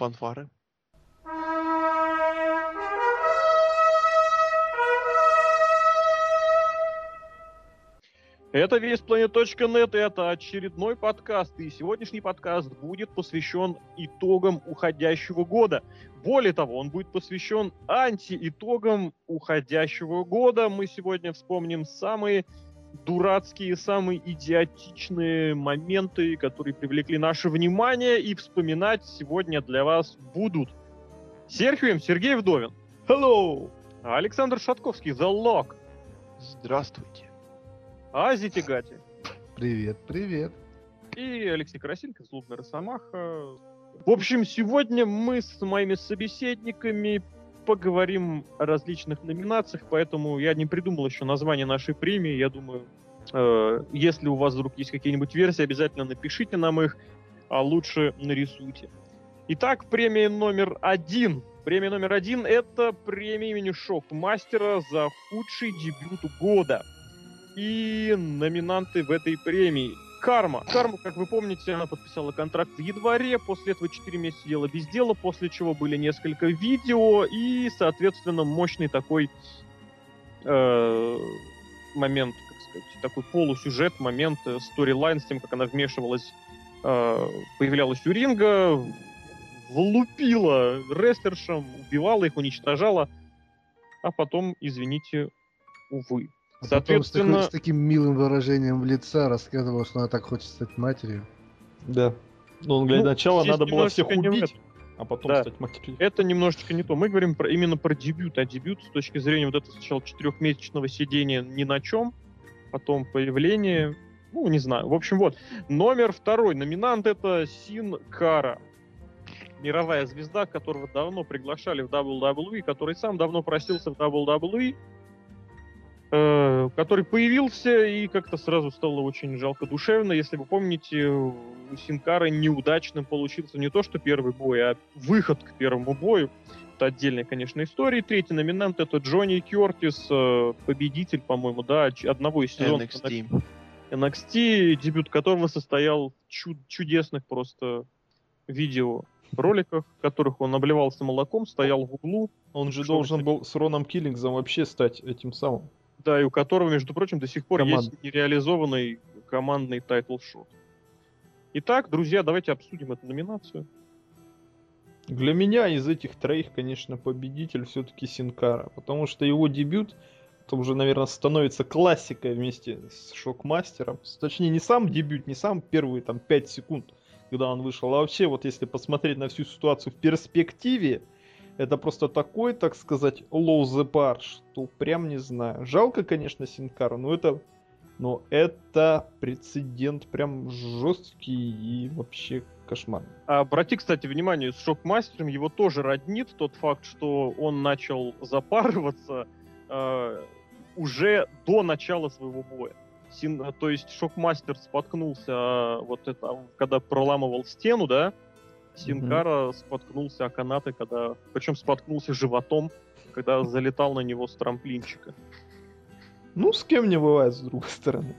Фанфары. Это весьplanet.net, это очередной подкаст, и сегодняшний подкаст будет посвящен итогам уходящего года. Более того, он будет посвящен анти-итогам уходящего года. Мы сегодня вспомним самые дурацкие, самые идиотичные моменты, которые привлекли наше внимание, и вспоминать сегодня для вас будут Серхием Сергей Вдовин. Hello! Александр Шатковский, The Lock. Здравствуйте. Ази Тигати. Привет, привет. И Алексей Красильников, Злобный Росомаха. В общем, сегодня мы с моими собеседниками поговорим о различных номинациях, поэтому я не придумал еще название нашей премии. Я думаю, э, если у вас вдруг есть какие-нибудь версии, обязательно напишите нам их, а лучше нарисуйте. Итак, премия номер один. Премия номер один — это премия имени Шок-мастера за худший дебют года. И номинанты в этой премии. Карма. Карма, как вы помните, она подписала контракт в январе, после этого 4 месяца сидела без дела, после чего были несколько видео и, соответственно, мощный такой э, момент, как сказать, такой полусюжет, момент, э, сторилайн с тем, как она вмешивалась, э, появлялась у ринга, влупила рестлершам, убивала их, уничтожала, а потом, извините, увы. А потом с, такой, с таким милым выражением в лица рассказывал, что она так хочет стать матерью. Да. Но он, для Ну, начала здесь надо было всех убить, а потом Да. стать матерью. Это немножечко не то. Мы говорим про, именно про дебют, а дебют с точки зрения вот этого сначала четырехмесячного сидения ни на чем, потом появление, ну, не знаю. В общем, вот. Номер второй номинант это Син Кара. Мировая звезда, которого давно приглашали в WWE, который сам давно просился в WWE, э, который появился и как-то сразу стало очень жалко душевно. Если вы помните, у Синкары неудачным получился не то, что первый бой, а выход к первому бою. Это отдельная, конечно, история. Третий номинант это Джонни Кертис, э, победитель, по-моему, да, одного из сезонов NXT. NXT, дебют которого состоял в чу- чудесных просто видео роликах, в которых он обливался молоком, стоял в углу, Он же Что должен был с Роном Киллингзом вообще стать этим самым. Да, и у которого, между прочим, до сих пор Команд. есть нереализованный командный title shot. Итак, друзья, давайте обсудим эту номинацию. Для меня из этих троих, конечно, победитель все-таки Синкара, потому что его дебют это уже, наверное, становится классикой вместе с Шокмастером. Точнее, не сам дебют, не сам первые там 5 секунд, когда он вышел, а вообще, вот если посмотреть на всю ситуацию в перспективе, это просто такой, так сказать, low the bar, что прям не знаю. Жалко, конечно, Синкара, но это, но это прецедент прям жесткий и вообще кошмар. А Обрати, кстати, внимание, с Шокмастером его тоже роднит тот факт, что он начал запарываться э, уже до начала своего боя. Син- то есть Шокмастер споткнулся, э, вот это, когда проламывал стену, да, Синкара споткнулся о канаты, когда, причем споткнулся животом, когда залетал на него с трамплинчика. Ну, с кем не бывает, с другой стороны.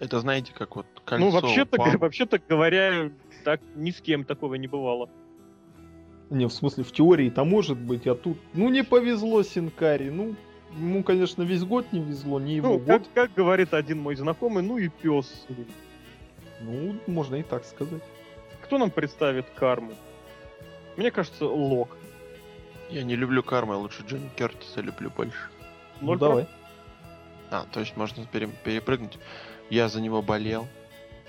Это знаете, как вот кольцо ну, вообще-то, упало. вообще-то говоря, так ни с кем такого не бывало. Не, в смысле, в теории-то может быть, а тут, ну, не повезло Синкари, ну, ему, конечно, весь год не везло, не его Ну, год. как, как говорит один мой знакомый, ну и пес. Ну, можно и так сказать. Кто нам представит карму? Мне кажется, Лок. Я не люблю карму, я лучше Джонни Кертиса люблю больше. Ну, давай. А, то есть можно пере- перепрыгнуть. Я за него болел.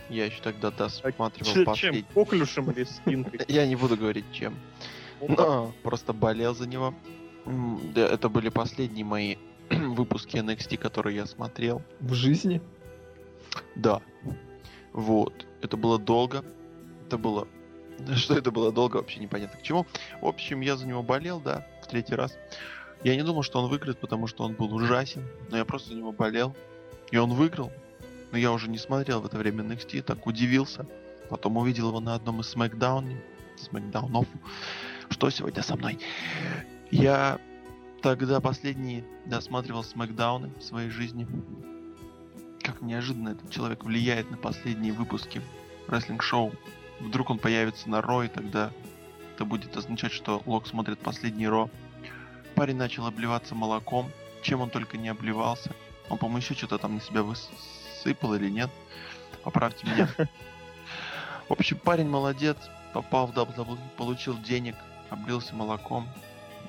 Я еще тогда досматривал Ч- последний. Чем? Коклюшем или спинкой? Я не буду говорить чем. Но просто болел за него. Это были последние мои выпуски NXT, которые я смотрел. В жизни? Да. Вот. Это было долго. Это было... Что это было долго, вообще непонятно к чему. В общем, я за него болел, да, в третий раз. Я не думал, что он выиграет, потому что он был ужасен. Но я просто за него болел. И он выиграл. Но я уже не смотрел в это время NXT, так удивился. Потом увидел его на одном из смакдаунов. Смакдаунов. Что сегодня со мной? Я тогда последние досматривал смакдауны в своей жизни. Как неожиданно этот человек влияет на последние выпуски рестлинг-шоу. Вдруг он появится на Ро, и тогда Это будет означать, что Лок смотрит последний Ро. Парень начал обливаться молоком. Чем он только не обливался. Он, по-моему, еще что-то там на себя высыпал или нет. Поправьте меня. В общем, парень молодец. Попал в WWE, получил денег, облился молоком.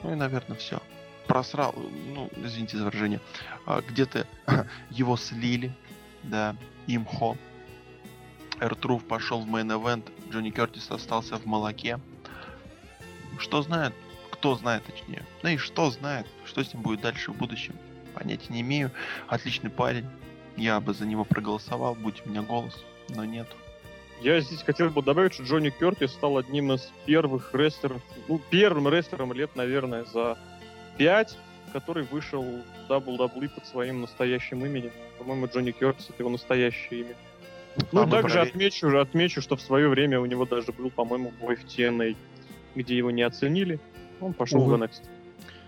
Ну и, наверное, все. Просрал, ну, извините за выражение. А, Где-то его слили, да, имхо. Эртруф пошел в мейн-эвент, Джонни Кертис остался в молоке. Что знает, кто знает точнее. Ну и что знает, что с ним будет дальше в будущем. Понятия не имею. Отличный парень. Я бы за него проголосовал, будь у меня голос, но нет. Я здесь хотел бы добавить, что Джонни Кертис стал одним из первых рестлеров, ну, первым рестлером лет, наверное, за пять, который вышел в WWE под своим настоящим именем. По-моему, Джонни Кертис это его настоящее имя. Ну, А также проверим. отмечу, отмечу, что в свое время у него даже был, по-моему, бой в TNA, где его не оценили. Он пошел Увы. в NXT.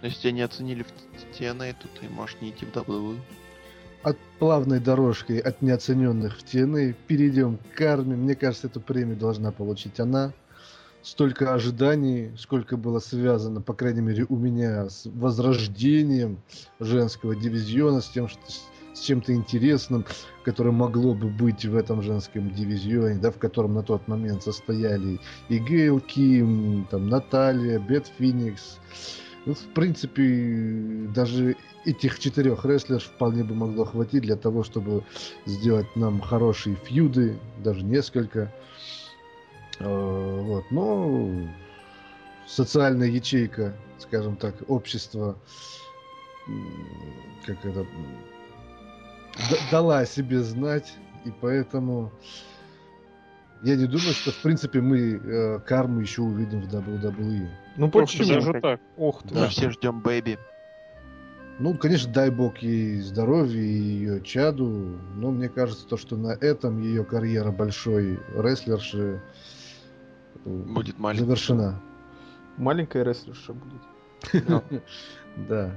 Но если тебя не оценили в TNA, то ты можешь не идти в WWE. От плавной дорожкой от неоцененных в TNA перейдем к карме. Мне кажется, эту премию должна получить она. Столько ожиданий, сколько было связано, по крайней мере, у меня с возрождением женского дивизиона, с тем, что с чем-то интересным, которое могло бы быть в этом женском дивизионе, да, в котором на тот момент состояли и Гейл Ким, там, Наталья, Бет Феникс. Ну, в принципе, даже этих четырех рестлеров вполне бы могло хватить для того, чтобы сделать нам хорошие фьюды, даже несколько. Э, Вот, но социальная ячейка, скажем так, общества, м, как это, дала о себе знать, и поэтому я не думаю, что в принципе мы э, карму еще увидим в WWE. Ну почему? Даже так. Ох ты. Мы все ждем Бэйби. Ну, конечно, дай бог ей здоровья и ее чаду, но мне кажется, то, что на этом ее карьера большой рестлерши э, Будет маленький. завершена. Маленькая рестлерша будет. Да.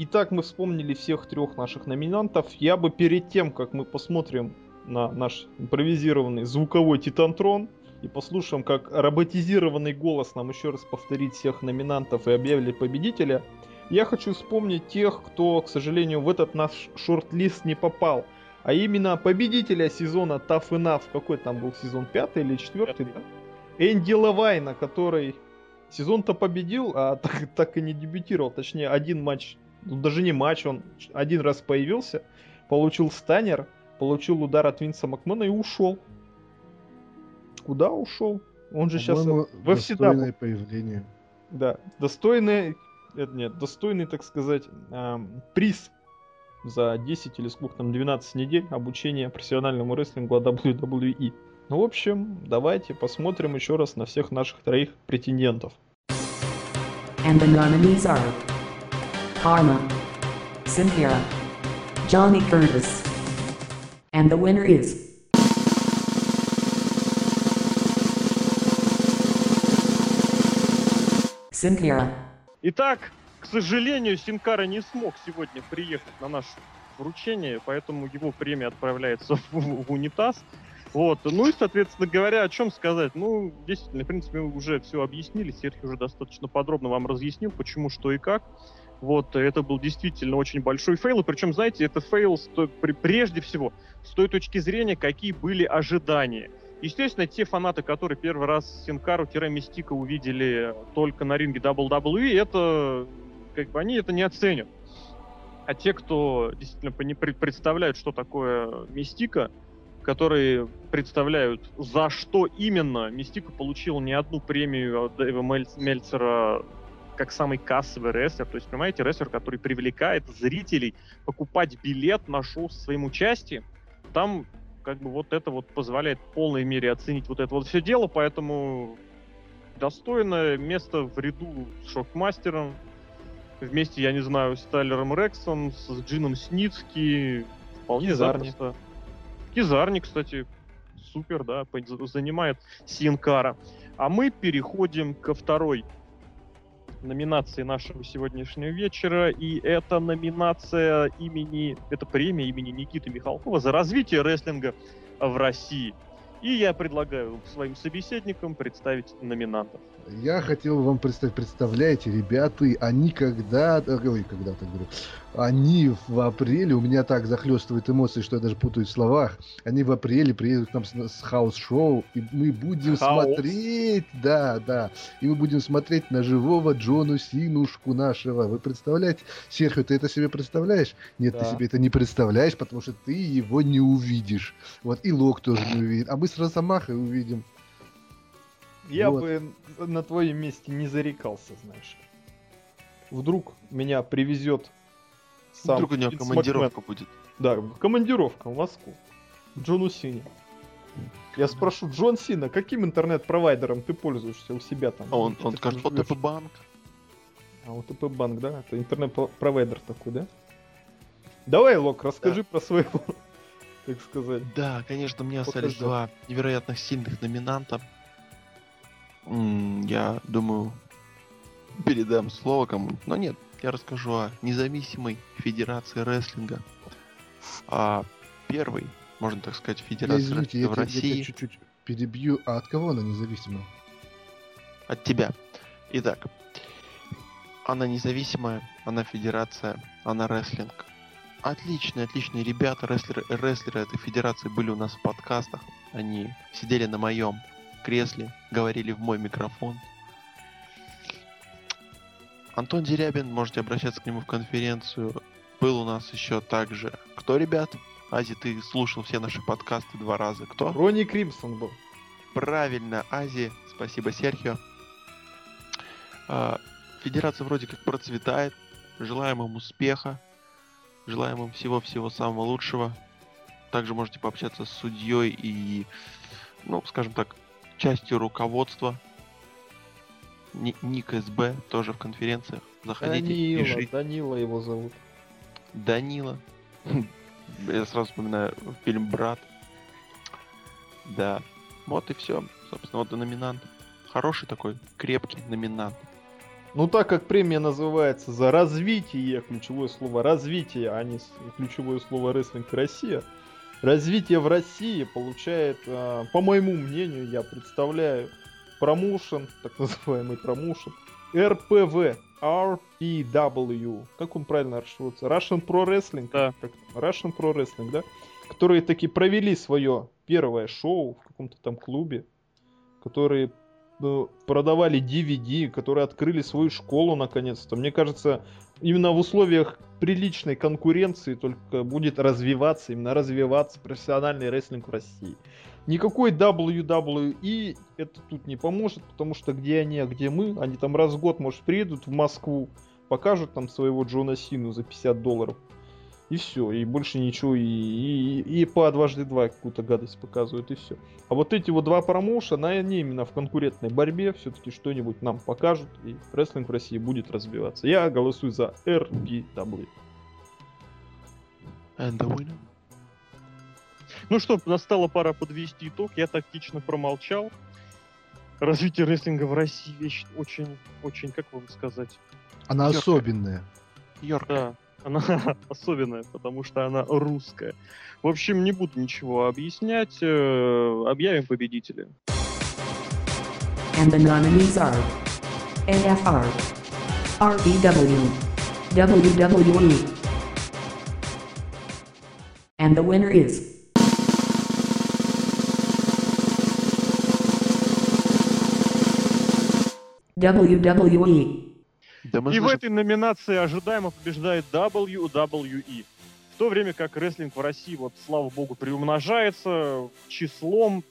Итак, мы вспомнили всех трех наших номинантов. Я бы перед тем, как мы посмотрим на наш импровизированный звуковой Титантрон и послушаем, как роботизированный голос нам еще раз повторит всех номинантов и объявит победителя, я хочу вспомнить тех, кто, к сожалению, в этот наш шорт-лист не попал. А именно победителя сезона Tough Enough, какой там был сезон, пятый или четвертый, да? Энди Лавайна, который сезон-то победил, а так, так и не дебютировал. Точнее, один матч, ну, даже не матч, он один раз появился, получил станер, получил удар от Винса Макмена и ушел. Куда ушел? Он же сейчас По-моему, во всегда достойное появление. да, достойный, это нет, достойный, так сказать, эм, приз за 10 или сколько там, 12 недель обучения профессиональному рестлингу от WWE. Ну, в общем, давайте посмотрим еще раз на всех наших троих претендентов. And the nominees are Karma, Cynthia, Johnny Curtis, and the winner is Cynthia. Итак, к сожалению, Синкара не смог сегодня приехать на наше вручение, поэтому его премия отправляется в, в унитаз. Вот. Ну и, соответственно говоря, о чем сказать? Ну, действительно, в принципе, мы уже все объяснили. Серхи уже достаточно подробно вам разъяснил, почему, что и как. Вот, это был действительно очень большой фейл. И причем, знаете, это фейл с той- при- прежде всего с той точки зрения, какие были ожидания. Естественно, те фанаты, которые первый раз Синкару-Мистика увидели только на ринге WWE, это как бы они это не оценят. А те, кто действительно представляют, что такое Мистика, которые представляют, за что именно Мистика получил не одну премию от Дэйва Мельц- Мельцера как самый кассовый рестлер. То есть, понимаете, рестлер, который привлекает зрителей покупать билет на шоу со своим участием. Там как бы вот это вот позволяет в полной мере оценить вот это вот все дело, поэтому достойное место в ряду с Шокмастером, вместе, я не знаю, с Тайлером Рексом, с Джином Сницки, вполне Кизарни. запросто. Кизарни, кстати, супер, да, занимает Синкара. А мы переходим ко второй номинации нашего сегодняшнего вечера, и это номинация имени, это премия имени Никиты Михалкова за развитие рестлинга в России. И я предлагаю своим собеседникам представить номинантов. Я хотел вам представить, представляете, ребята, они когда, ой, когда-то говорю, они в апреле, у меня так захлестывают эмоции, что я даже путаюсь в словах, они в апреле приедут к нам с, с house show, и мы будем Хаос. смотреть, да, да, и мы будем смотреть на живого Джону Синушку нашего. Вы представляете? Серхио, ты это себе представляешь? Нет, ты Да. себе это не представляешь, потому что ты его не увидишь. Вот, и Лок тоже не увидит. А мы с Росомахой увидим. Я Вот. бы на твоем месте не зарекался, знаешь. Вдруг меня привезет сам Вдруг у него командировка будет. Макмен. Да, командировка в Москву. Джону Сине. Я спрошу, Джон Сина, каким интернет-провайдером ты пользуешься у себя там? А он, он скажет, там вот живёшь?» ТП банк. А вот ТП банк, да? Это интернет-провайдер такой, да? Давай, Лок, расскажи про своего, так сказать. Да, конечно, мне остались Покажи. два невероятно сильных номинанта. Я думаю, передам слово кому-нибудь. Но нет, я расскажу о независимой федерации рестлинга. А первый, можно так сказать, Я, федерация извините, я, рестлинга в тебя- я России чуть-чуть перебью. А от кого она независима? от тебя. Итак, она независимая, она федерация, она рестлинг. Отличные, отличные ребята, рестлеры, рестлеры этой федерации были у нас в подкастах. Они сидели на моем кресле, говорили в мой микрофон. Антон Дерябин, можете обращаться к нему в конференцию. Был у нас еще также... Кто, ребят? Ази, ты слушал все наши подкасты два раза. Кто? Ронни Кримсон был. Правильно, Азия. Спасибо, Серхио. А, Федерация вроде как процветает. Желаем им успеха. Желаем им всего-всего самого лучшего. Также можете пообщаться с судьей и, ну, скажем так, частью руководства. Ни- Ник СБ тоже в конференциях. Заходите, Данила, пишите. Данила его зовут. Данила. Я сразу вспоминаю фильм «Брат». Да. Вот и все. Собственно, вот и номинант. Хороший такой, крепкий номинант. Ну, так как премия называется за развитие, ключевое слово развитие, а не ключевое слово рестлинг Россия, развитие в России получает, а, по моему мнению, я представляю промоушен, так называемый промоушен, РПВ, RPW, как он правильно расшифруется? Russian Pro Wrestling? Да. Как? Russian Pro Wrestling, да? Которые таки провели свое первое шоу в каком-то там клубе, которые продавали DVD, которые открыли свою школу наконец-то. Мне кажется, именно в условиях приличной конкуренции только будет развиваться, именно развиваться профессиональный рестлинг в России. Никакой WWE это тут не поможет, потому что где они, а где мы, они там раз в год, может, приедут в Москву, покажут там своего Джона Сину за 50 долларов. И все, и больше ничего, и, и, и по дважды два какую-то гадость показывают, и все. А вот эти вот два промоушена, они именно в конкурентной борьбе все-таки что-нибудь нам покажут, и рестлинг в России будет развиваться. Я голосую за RPW. And the winner? Ну что, настала пора подвести итог. Я тактично промолчал. Развитие рестлинга в России вещь очень, очень, как вам сказать, Она Яркая. особенная. Йорк. да, она особенная, потому что она русская. В общем, не буду ничего объяснять. э, Объявим победителя. And the nominees are AFR, RBW, WWE. And the winner is WWE. Да И в слышим- этой номинации ожидаемо побеждает WWE. В то время как рестлинг в России, вот, слава богу, приумножается числом,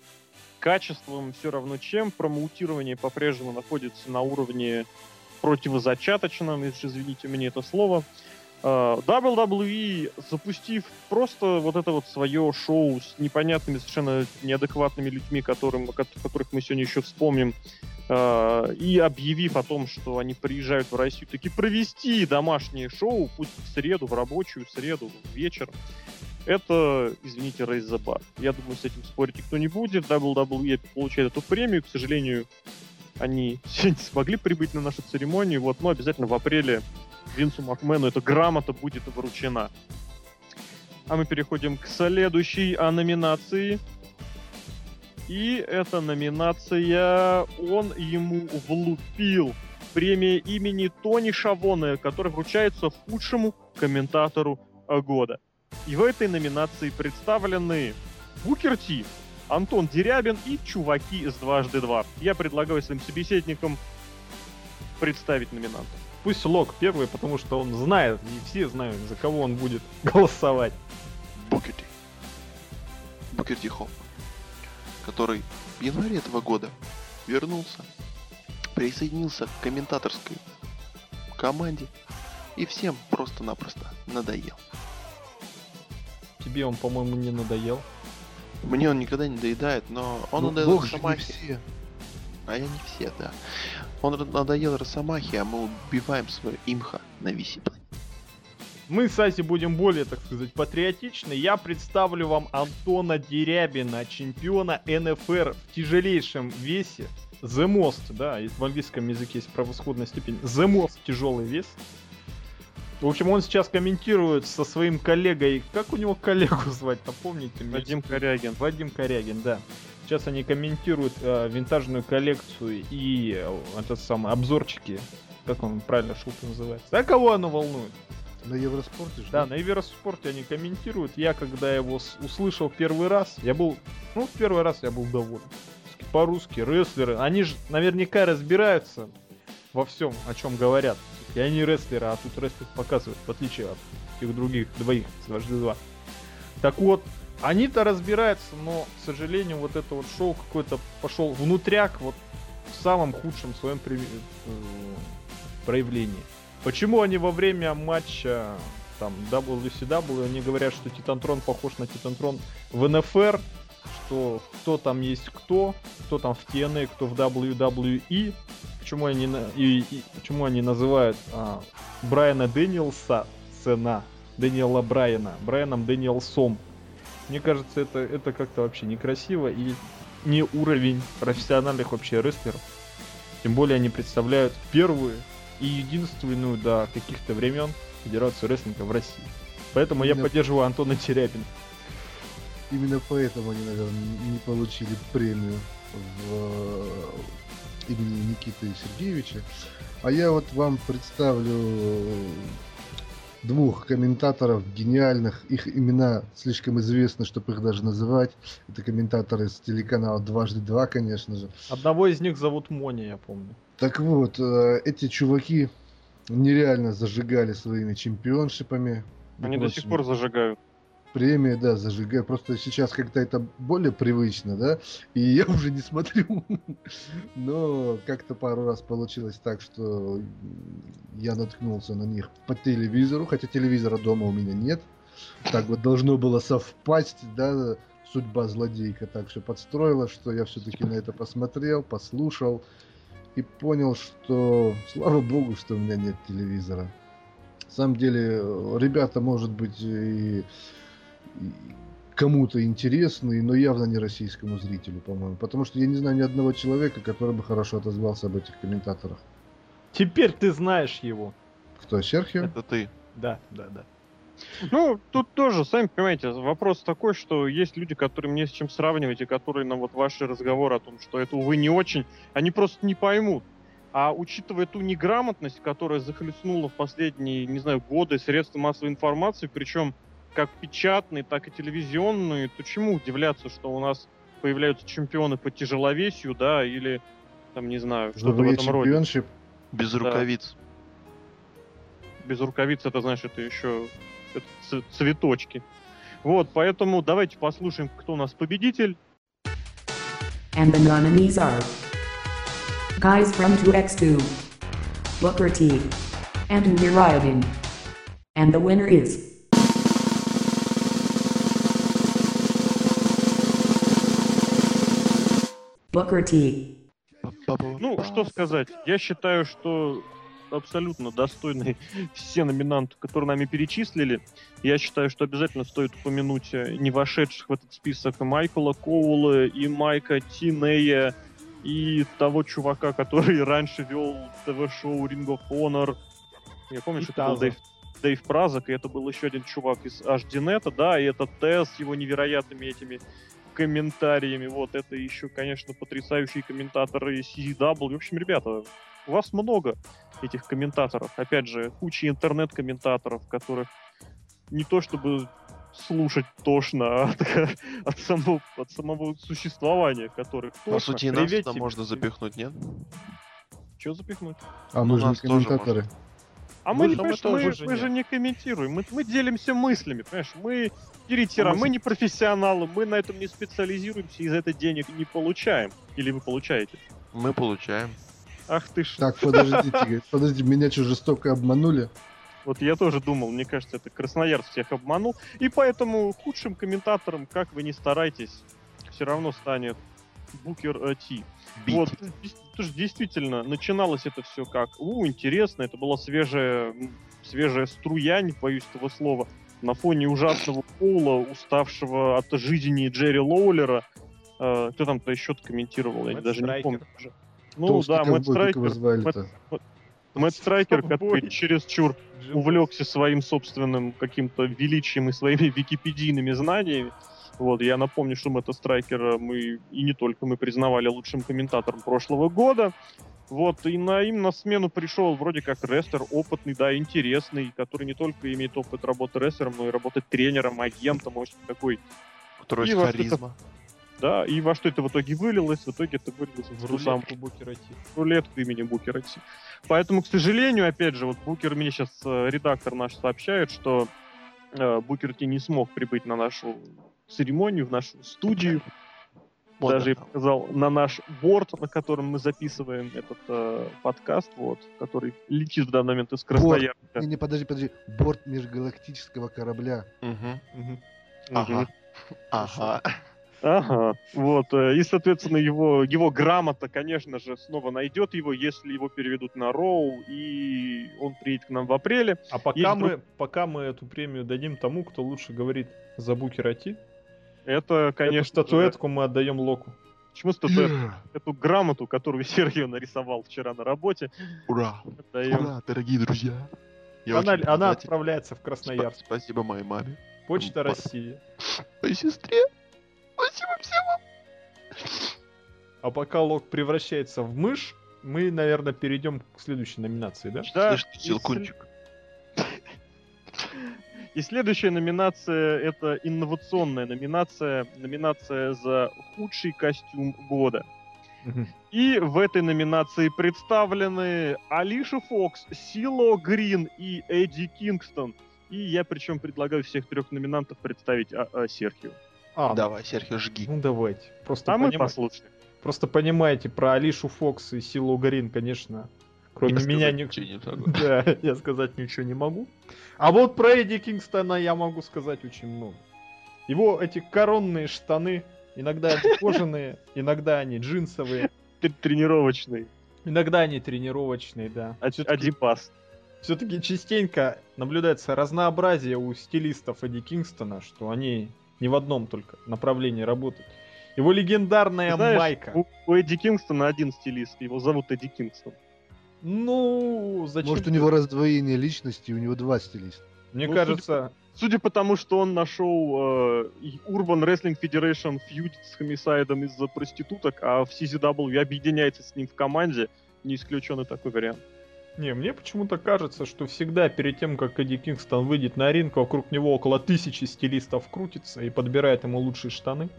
качеством, все равно чем. Промоутирование по-прежнему находится на уровне противозачаточном, если извините мне это слово. А, WWE, запустив просто вот это вот свое шоу с непонятными, совершенно неадекватными людьми, которым, ко- которых мы сегодня еще вспомним, а, и объявив о том, что они приезжают в Россию, таки провести домашнее шоу, пусть в среду, в рабочую среду, вечером, это, извините, bar. Я думаю, с этим спорить никто не будет. WWE получает эту премию. К сожалению, они не смогли прибыть на нашу церемонию. Вот, но обязательно в апреле Винсу Макмену эта грамота будет вручена. А мы переходим к следующей а, номинации. И эта номинация «Он ему влупил». Премия имени Тони Шавона, которая вручается худшему комментатору э, года. И в этой номинации представлены Букер Ти, Антон Дерябин и чуваки из дважды два. Я предлагаю своим собеседникам представить номинантов. Пусть Лок первый, потому что он знает, и все знают, за кого он будет голосовать. Букерти. Букерти Хоп. Который в январе этого года вернулся, присоединился к комментаторской команде и всем просто-напросто надоел. Тебе он, по-моему, не надоел. Мне он никогда не доедает, но он Ну, надоел бог все. А я не все, да. Он надоел Росомахе, а мы убиваем свое имха на виси. Мы с Аси будем более, так сказать, патриотичны. Я представлю вам Антона Дерябина, чемпиона НФР в тяжелейшем весе. The Most, да, в английском языке есть превосходная степень. The Most тяжелый вес. В общем, он сейчас комментирует со своим коллегой. Как у него коллегу звать, напомните мне? Вадим Корягин. Вадим Корягин, да. Сейчас они комментируют э, винтажную коллекцию и э, этот самый обзорчики. Как он правильно шутка называется? А кого оно волнует? На Евроспорте же? Да, на Евроспорте они комментируют. Я, когда его услышал первый раз, я был, ну, в первый раз я был доволен. По-русски, рестлеры, они же наверняка разбираются во всем, о чем говорят. И они рестлеры, а тут рестлер показывают, в отличие от тех других двоих дважды два. Так вот, они-то разбираются, но, к сожалению, вот это вот шоу какой-то пошел внутряк вот в самом худшем своем при- э, проявлении. Почему они во время матча там WCW, они говорят, что Титантрон похож на Титантрон в НФР, что кто там есть кто, кто там в TNA, кто в WWE, почему они, на- и, и почему они называют а, Брайана Дэниелса, сына Дэниела Брайана, Брайаном Дэниелсом. Мне кажется, это, это как-то вообще некрасиво и не уровень профессиональных вообще рестлеров. Тем более они представляют первую и единственную до каких-то времен Федерацию рестлинга в России. Поэтому я Именно- поддерживаю Антона Терябина. Именно поэтому они, наверное, не получили премию в э, имени Никиты Сергеевича. А я вот вам представлю двух комментаторов гениальных. Их имена слишком известны, чтобы их даже называть. Это комментаторы с телеканала «Дважды два», конечно же. Одного из них зовут Мони, я помню. Так вот, э, эти чуваки нереально зажигали своими чемпионшипами. Они до сих пор зажигают. Премия, да, зажигаю. Просто сейчас как-то это более привычно, да, и я уже не смотрю. Но как-то пару раз получилось так, что я наткнулся на них по телевизору, хотя телевизора дома у меня нет. Так вот должно было совпасть, да, судьба злодейка так все подстроила, что я все-таки на это посмотрел, послушал и понял, что слава богу, что у меня нет телевизора. На самом деле, ребята, может быть, и кому-то интересны, но явно не российскому зрителю, по-моему. Потому что я не знаю ни одного человека, который бы хорошо отозвался об этих комментаторах. Теперь ты знаешь его. Кто, Серхио? Это ты. Да, да, да. Ну, тут тоже, сами понимаете, вопрос такой, что есть люди, которым не с чем сравнивать, и которые на вот ваши разговоры о том, что это, увы, не очень, они просто не поймут. А учитывая ту неграмотность, которая захлестнула в последние, не знаю, годы средства массовой информации, причем как печатные, так и телевизионные, то чему удивляться, что у нас появляются чемпионы по тяжеловесию, да, или, там, не знаю, что-то в этом роде. Без Да. рукавиц. без рукавиц, это значит, это еще это ц- цветочки. Вот, поэтому давайте послушаем, кто у нас победитель. And the nominees are Guys from 2x2, Booker T, and Uriadin. And the winner is Booker T. Ну, что сказать, я считаю, что абсолютно достойны все номинанты, которые нами перечислили. Я считаю, что обязательно стоит упомянуть э, не вошедших в этот список Майкла Коула и Майка Тинея и того чувака, который раньше вел ТВ-шоу Ring of Honor. Я помню, И что это был. Дэйв, Дэйв Празок, и это был еще один чувак из HDNet, да, и это Тесс с его невероятными этими комментариями. Вот это еще, конечно, потрясающие комментаторы CW. В общем, ребята, у вас много этих комментаторов. Опять же, куча интернет-комментаторов, которых не то чтобы слушать тошно от, от, самого, от самого существования которых тошно. По сути, и нас туда можно запихнуть, нет? Чё запихнуть? А Ну, мы же не нас тоже комментаторы. А Мы мы, не, же- мы мы, же мы же не комментируем, мы, мы делимся мыслями, понимаешь? Мы директора, А мы мы не профессионалы, мы на этом не специализируемся и за это денег не получаем. Или вы получаете? Мы получаем. Ах ты ж. Так, подождите, говорит, подожди, меня что, жестоко обманули? Вот я тоже думал, мне кажется, это Красноярск всех обманул. И поэтому худшим комментатором, как вы ни старайтесь, все равно станет Букер э, Ти. Бить. Вот, тоже действительно, начиналось это все как, у, интересно, это была свежая, свежая струя, не боюсь этого слова, на фоне ужасного пола, уставшего от жизни Джерри Лоулера. Э, кто там-то еще комментировал, я Мэтт даже не Страйкер. помню. уже. Ну Толстый да, Мэтт Страйкер? Мэтт Страйкер, который чересчур увлекся своим собственным каким-то величием и своими википедийными знаниями. Вот, я напомню, что Мэтта Страйкера мы, и не только мы признавали лучшим комментатором прошлого года. Вот, и на им на смену пришел вроде как рестлер, опытный, да, интересный, который не только имеет опыт работы рестлером, но и работы тренером, агентом, может, такой, Который И харизма. да, и во что это в итоге вылилось? В итоге это вылилось в ту самую рулетку Букера Ти. рулетку имени Букера Ти. Поэтому, к сожалению, опять же, вот Букер, мне сейчас редактор наш сообщает, что э, Букер Ти не смог прибыть на нашу церемонию, в нашу студию. Вот даже, я это. сказал, на наш борт, на котором мы записываем этот э, подкаст, вот, который летит в данный момент из Красноярска. Не, не, подожди, подожди. Борт межгалактического корабля. Ага. Ага. Ага, вот, э, и, соответственно, его, его грамота, конечно же, снова найдет его, если его переведут на Роу, и он приедет к нам в апреле. А пока мы, пока мы эту премию дадим тому, кто лучше говорит за Букера Ти, Это, эту конечно, же- статуэтку мы отдаем Локу. Почему статуэтку? Эту грамоту, которую Сергей нарисовал вчера на работе, Ура! отдаем. Ура, дорогие друзья! Я Она, она отправляется в Красноярск. Спасибо моей маме. Почта России. Моей сестре. Спасибо всем. А пока Лок превращается в мышь, мы, наверное, перейдем к следующей номинации, да? Да, Слышь, щелкунчик. И следующая номинация это инновационная номинация, номинация за худший костюм года. И в этой номинации представлены Алиша Фокс, Сило Грин и Эдди Кингстон. И я причем предлагаю всех трех номинантов представить а, а, Серхио. А, Давай, Серхио, жги. ну давайте. Просто, А мы понима- послушаем. Просто понимаете, про Алишу Фокс и Силу Гарин, конечно, кроме Я меня ничего не могу. Да, я сказать ничего не могу. А вот про Эдди Кингстона я могу сказать очень много. Его эти коронные штаны, иногда они кожаные, иногда они джинсовые, Т- Тренировочный. иногда они тренировочные, да. А- Адипас. Все-таки частенько наблюдается разнообразие у стилистов Эдди Кингстона, что они не в одном только направлении работают. Его легендарная Знаешь, майка. У, у Эдди Кингстона один стилист, его зовут Эдди Кингстон. Ну, зачем? Может, у него раздвоение личности, у него два стилиста. Мне Ну, кажется, Судя по тому, что он нашел э, Urban Wrestling Federation фьюд с хомисайдом из-за проституток, а в CZW объединяется с ним в команде, не исключен и такой вариант. Не, мне почему-то кажется, что всегда перед тем, как Эдди Кингстон выйдет на ринг, вокруг него около тысячи стилистов крутится и подбирает ему лучшие штаны.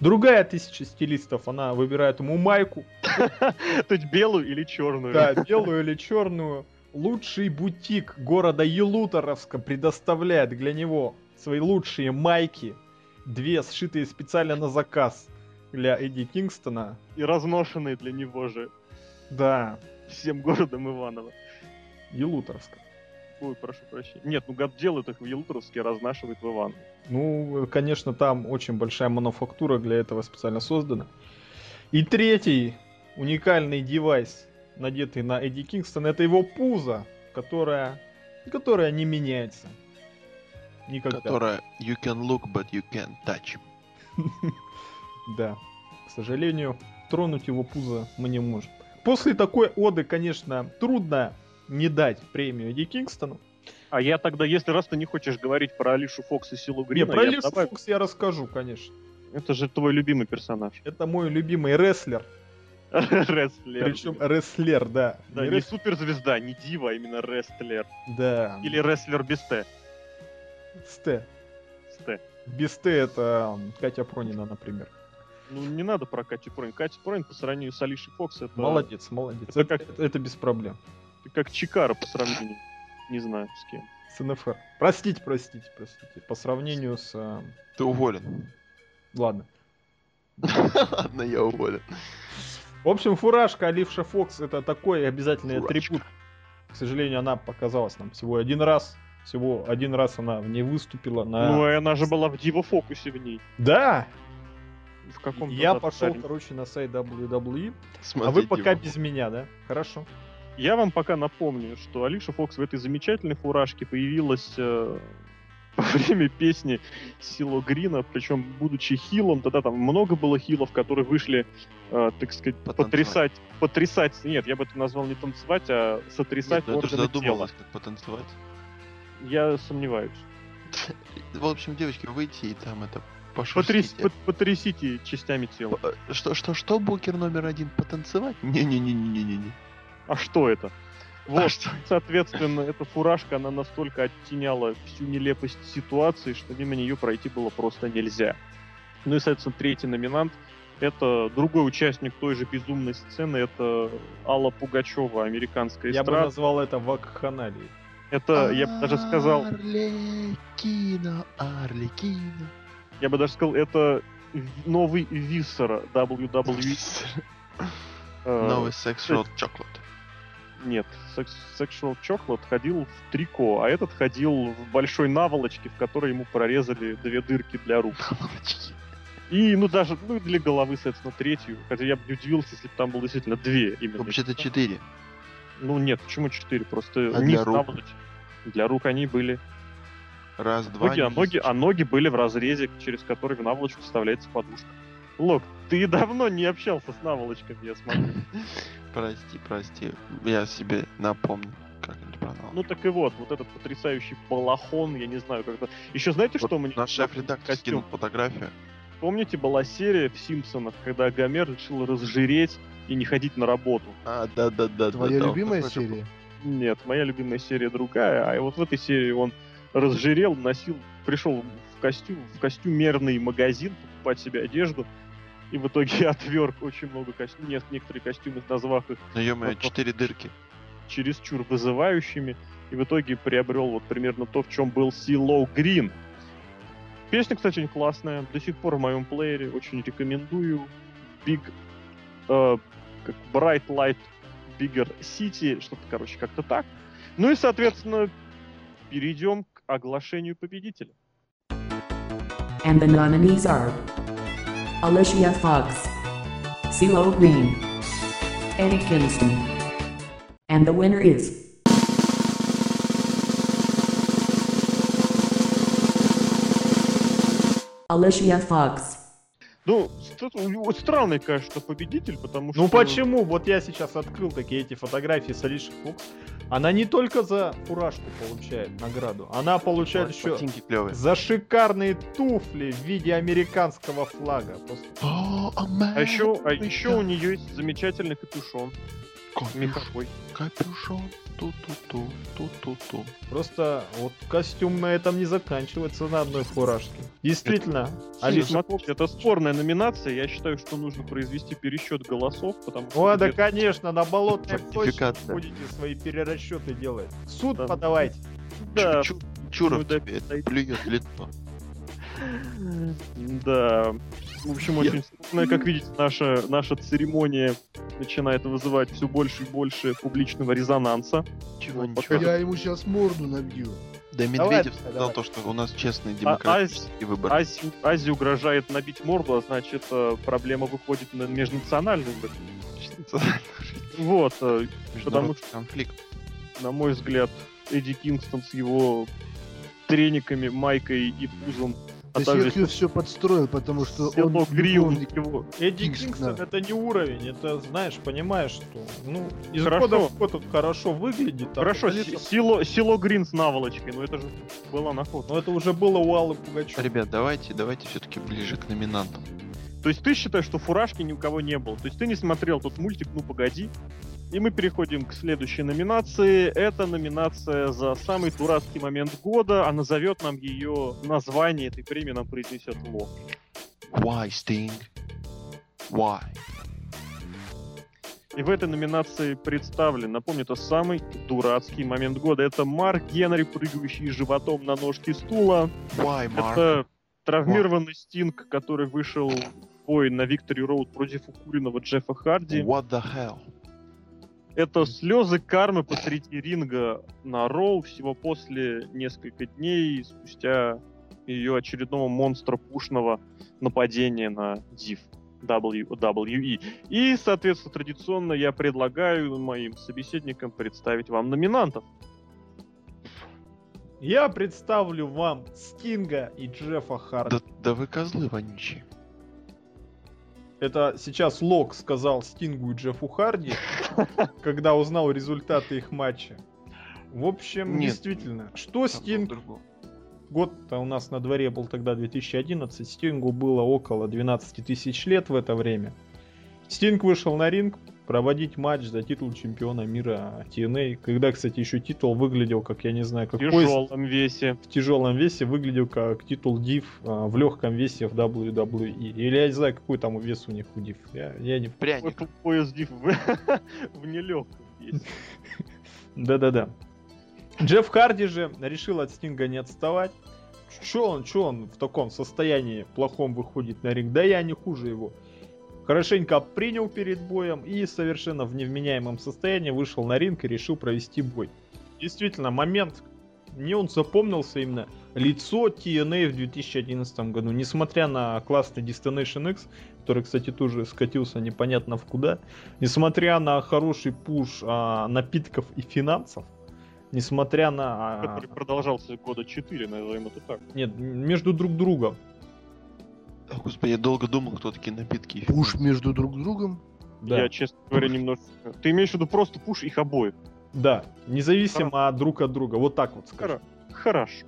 Другая тысяча стилистов, она выбирает ему майку, То есть белую или черную. да, белую или черную. Лучший бутик города Елуторовска предоставляет для него свои лучшие майки, две сшитые специально на заказ для Эдди Кингстона. И разношенные для него же Да, всем городом Иваново. Елуторовска. Ой, прошу прощения. Нет, ну гад делает их в Елутровске, разнашивает в Иваново. Ну, конечно, там очень большая мануфактура для этого специально создана. И третий уникальный девайс, надетый на Эдди Кингстон, это его пузо, которая, которая не меняется. Никогда. Которая you can look, but you can't touch. Да. К сожалению, тронуть его пузо мы не можем. После такой оды, конечно, трудно не дать премию Эдди Кингстону. А я тогда, если раз ты не хочешь говорить про Алишу Фокс и Силу Не, Грина, про я Лису добавлю- Фокс я расскажу, конечно. Это же твой любимый персонаж. Это мой любимый рестлер. Рестлер. Причем рестлер, да. Да, Не не суперзвезда, не дива, а именно рестлер. Да. Или рестлер без Т. с Т. С Т. Без Т это Катя Пронина, например. Ну, не надо про Катю Пронин. Катя Пронин по сравнению с Алишей Фокс это... Молодец, молодец. это Это, как- это- это без проблем. Как Чикара по сравнению. Не знаю с кем. С НФР. Простите, простите, простите. По сравнению с... э, Ты уволен. Ладно. Ладно, я уволен. В общем, фуражка Оливша Фокс это такой обязательный атрибут. К сожалению, она показалась нам всего один раз. Всего один раз она в ней выступила на... Ну, и она же была в Диво Фокусе в ней. Да! В каком Я пошел, короче, на сайт WWE. А вы Смотрите пока его. без меня, да? Хорошо. Я вам пока напомню, что Алиша Фокс в этой замечательной фуражке появилась э, во время песни Сило Грина, причем будучи хилом, тогда там много было хилов, которые вышли, э, так сказать, потрясать, потрясать, нет, я бы это назвал не танцевать, а сотрясать Нет, ну это органы тела. как потанцевать. Я сомневаюсь. В общем, девочки, выйти и там это Потряс- пот- потрясите частями тела. Что, что, что, букер номер один? Потанцевать? Не-не-не-не-не-не. А что это? Вот, что? соответственно, эта фуражка, она настолько оттеняла всю нелепость ситуации, что мимо нее пройти было просто нельзя. Ну и, соответственно, третий номинант — это другой участник той же безумной сцены, это Алла Пугачева, американская Я бы назвал это вакханалией. Это, я бы даже сказал, Арлекино, Арлекино. я бы даже сказал, это новый Виссера WWE. э, Новый sexual chocolate. Нет, Sexual Chocolate ходил в трико, а этот ходил в большой наволочке, в которой ему прорезали две дырки для рук. И, ну, даже, ну, для головы, соответственно, третью. Хотя я бы не удивился, если бы там было действительно две именно. Вообще-то четыре. Ну, нет, почему четыре? Просто А низ для рук? наволочки. Для рук они были. Раз, два. Ноги, а, ноги, а ноги были в разрезе, через который в наволочку вставляется подушка. Лок, ты давно не общался с наволочками, я смотрю. Прости, прости. Я себе напомню, как это пронал. Ну так и вот, вот этот потрясающий балахон, я не знаю, как-то... Еще знаете, Вот что мне... Наш шеф-редактор скинул фотографию. Помните, была серия в Симпсонах, когда Гомер решил разжиреть и не ходить на работу? А, да-да-да. Твоя да, любимая был. серия? Нет, моя любимая серия другая, а вот в этой серии он разжирел, носил, пришел в костюм, в костюмерный магазин покупать себе одежду, и в итоге отверг очень много костюмов, некоторые костюмы, назвав их Ну, вот. четыре дырки. чересчур вызывающими, и в итоге приобрел вот примерно то, в чем был Силоу Грин. Песня, кстати, очень классная, до сих пор в моем плеере, очень рекомендую. Big, э, как Bright Light Bigger City, что-то, короче, как-то так. Ну и, соответственно, перейдем к оглашению победителя. And the nominees are Alicia Fox, CeeLo Green, Eddie Kingston. And the winner is Alicia Fox. Ну, странный, конечно, победитель, потому что... Ну почему? Вот я сейчас открыл такие эти фотографии с Алишей Фокс. Она не только за фуражку получает награду, она получает еще за шикарные туфли в виде американского флага. Просто А еще, а еще у нее есть замечательный капюшон Капюш- меховой. Капюшон. Ту-ту-ту. Ту-ту-ту. Просто вот костюм на этом не заканчивается на одной фуражке. Действительно, Алиса, Алиша Фокс. это спорная номинация. Я считаю, что нужно произвести пересчет голосов, потому что... О, да, конечно, на болотной Фальсификация. будете свои перерасчеты делать. Суд Да. подавайте. Да, Чу- Чуров ну тебе плюет лицо. да. В общем, очень спорная. Как видите, наша, наша церемония начинает вызывать все больше и больше публичного резонанса. Чего, Вот, ничего. пока- Я ему сейчас морду набью. Да Давай, Медведев сказал давай. то, что у нас честные А- демократические выборы. Азии, Азии угрожает набить морду, а значит, э, проблема выходит на межнациональный уровень. Вот, э, потому Международный конфликт. на мой взгляд, Эдди Кингстон с его трениками, майкой и пузом А То там есть же я все подстроил, потому что Село он любовник его. Эдди. Кингстон это не уровень, это, знаешь, понимаешь, что, ну, из Хорошо. года в год он хорошо выглядит. а Хорошо, с- село, село Грин с наволочкой, но это же была находка. Но это уже было у Аллы Пугачева. Ребят, давайте, давайте все-таки ближе к номинантам. То есть ты считаешь, что фуражки ни у кого не было? То есть ты не смотрел тот мультик «Ну погоди»? И мы переходим к следующей номинации. Это номинация за самый дурацкий момент года, а назовет нам ее название этой премии, нам произнесет Ло. Why, Sting? Why? И в этой номинации представлен, напомню, это самый дурацкий момент года. Это Марк Генри, прыгающий животом на ножке стула. Why, Mark? Это травмированный Стинг, который вышел бой на Виктори Роуд против укуренного Джеффа Харди. What the hell? Это слезы кармы посреди ринга на Роу всего после несколько дней спустя ее очередного монстра пушного нападения на Див WWE. И, соответственно, традиционно я предлагаю моим собеседникам представить вам номинантов. Я представлю вам Стинга и Джеффа Харди. Да, да вы козлы вонючие. Это сейчас Лок сказал Стингу и Джеффу Харди, когда узнал результаты их матча. В общем, Нет. действительно, что Стинг. Год-то у нас на дворе был тогда 2011, Стингу было около 12 тысяч лет в это время. Стинг вышел на ринг проводить матч за титул чемпиона мира TNA, когда, кстати, еще титул выглядел, как я не знаю, В как пояс тяжелом весе. в тяжелом весе выглядел как титул Div а, в легком весе в WWE. Или я не знаю, какой там вес у них у Div. Я, я не... Пряник. По- Пояс Див в, в нелегком весе. Да-да-да. Джефф Харди же решил от Стинга не отставать. Че он, че он в таком состоянии плохом выходит на ринг? Да я не хуже его. Хорошенько принял перед боем и совершенно в невменяемом состоянии вышел на ринг и решил провести бой. Действительно, момент, мне он запомнился именно лицо TNA в 2011 году. Несмотря на классный Destination X, который, кстати, тоже скатился непонятно в куда, несмотря на хороший пуш а, напитков и финансов, несмотря на... а, Который продолжался года 4, назовем это так. нет, между друг другом. О, Господи, я долго думал, кто такие напитки. Пуш между друг другом. Да, Я, честно говоря, немножко... Ты имеешь в виду просто пуш их обоих? да, независимо друг от друга, вот так вот скажем. Хоро- Хорошо.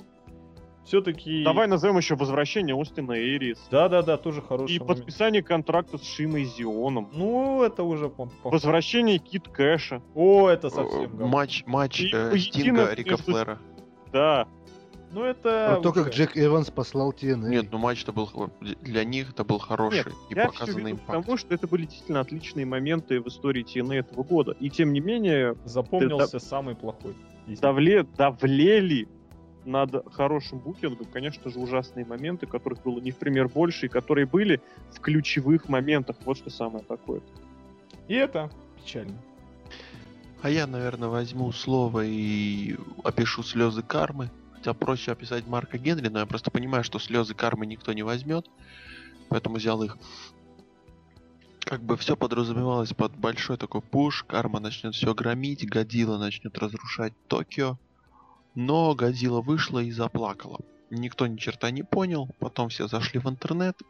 Все-таки... Давай назовем еще возвращение Остина Эрис. Да-да-да, тоже хороший И момент. подписание контракта с Шимой Зионом. Ну, это уже... по- по- Возвращение Кит Кэша. О, это Э, совсем... говно. Матч, матч И э, Стинга, Рика Флера. Да. Ну, это... Про то, уже- как Джек Эванс послал TNA. Нет, ну матч-то был для них это был хороший Нет, и я показанный импакт. тому, что это были действительно отличные моменты в истории TNA этого года. И тем не менее, Запомнился самый плохой. давле, давлели над хорошим букингом, конечно же, ужасные моменты, которых было не в пример больше, и которые были в ключевых моментах. Вот что самое такое. И это печально. А я, наверное, возьму слово и опишу слезы кармы. Хотя проще описать Марка Генри, но я просто понимаю, что слезы кармы никто не возьмет. Поэтому взял их. Как бы все подразумевалось под большой такой пуш. Карма начнет все громить, Годила начнет разрушать Токио. Но Годила вышла и заплакала. Никто ни черта не понял. Потом все зашли в интернет,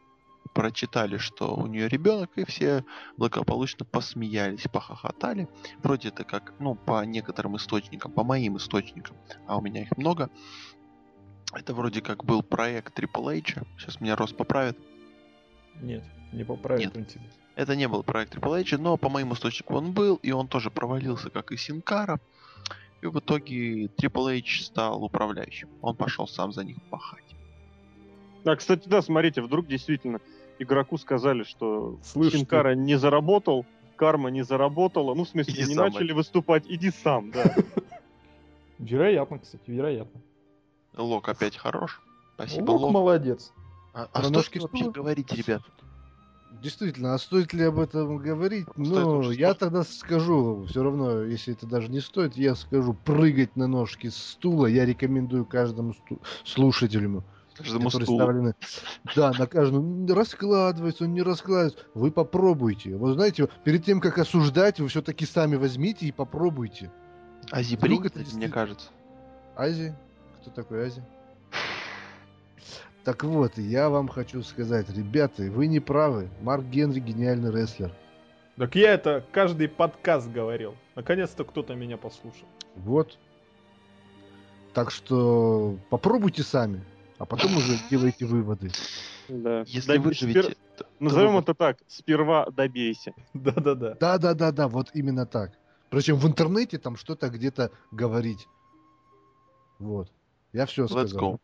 прочитали, что у нее ребенок, и все благополучно посмеялись, похохотали. Вроде это как, ну, по некоторым источникам, по моим источникам, а у меня их много. Это вроде как был проект Triple H. Сейчас меня Рос поправит. Нет, не поправит Нет. он тебя. Это не был проект Triple H, но по моим источникам он был, и он тоже провалился, как и Синкара. И в итоге Triple H стал управляющим. Он пошел сам за них пахать. А, кстати, да, смотрите, вдруг действительно игроку сказали, что Слышь ты. Синкара не заработал, карма не заработала. Ну, в смысле, Иди не сам, начали выступать, иди сам, да. Вероятно, кстати, вероятно. Лок опять хорош. Спасибо, Лок Лок. молодец. А, а стоит ли вообще говорить, ребят? Действительно, а стоит ли об этом говорить? Ну, я тогда скажу, все равно, если это даже не стоит, я скажу, прыгать на ножки с стула я рекомендую каждому сту- слушателю. Каждому которые стулу. вставлены. Да, на каждом. Раскладывается, он не раскладывается. Вы попробуйте. Вы знаете, перед тем, как осуждать, вы все-таки сами возьмите и попробуйте. Ази это мне действительно- кажется. Ази? Кто такой Ази? Так вот, я вам хочу сказать, ребята, вы не правы. Марк Генри гениальный рестлер. Так я это каждый подкаст говорил. Наконец-то кто-то меня послушал. Вот. Так что попробуйте сами, а потом уже делайте выводы. Да. Если Дай- выживете, спер- то- Назовем это так. Сперва добейся. Да-да-да. Да-да-да-да, вот именно так. Причем в интернете там что-то где-то говорить. Вот. Я все Let's сказал. go.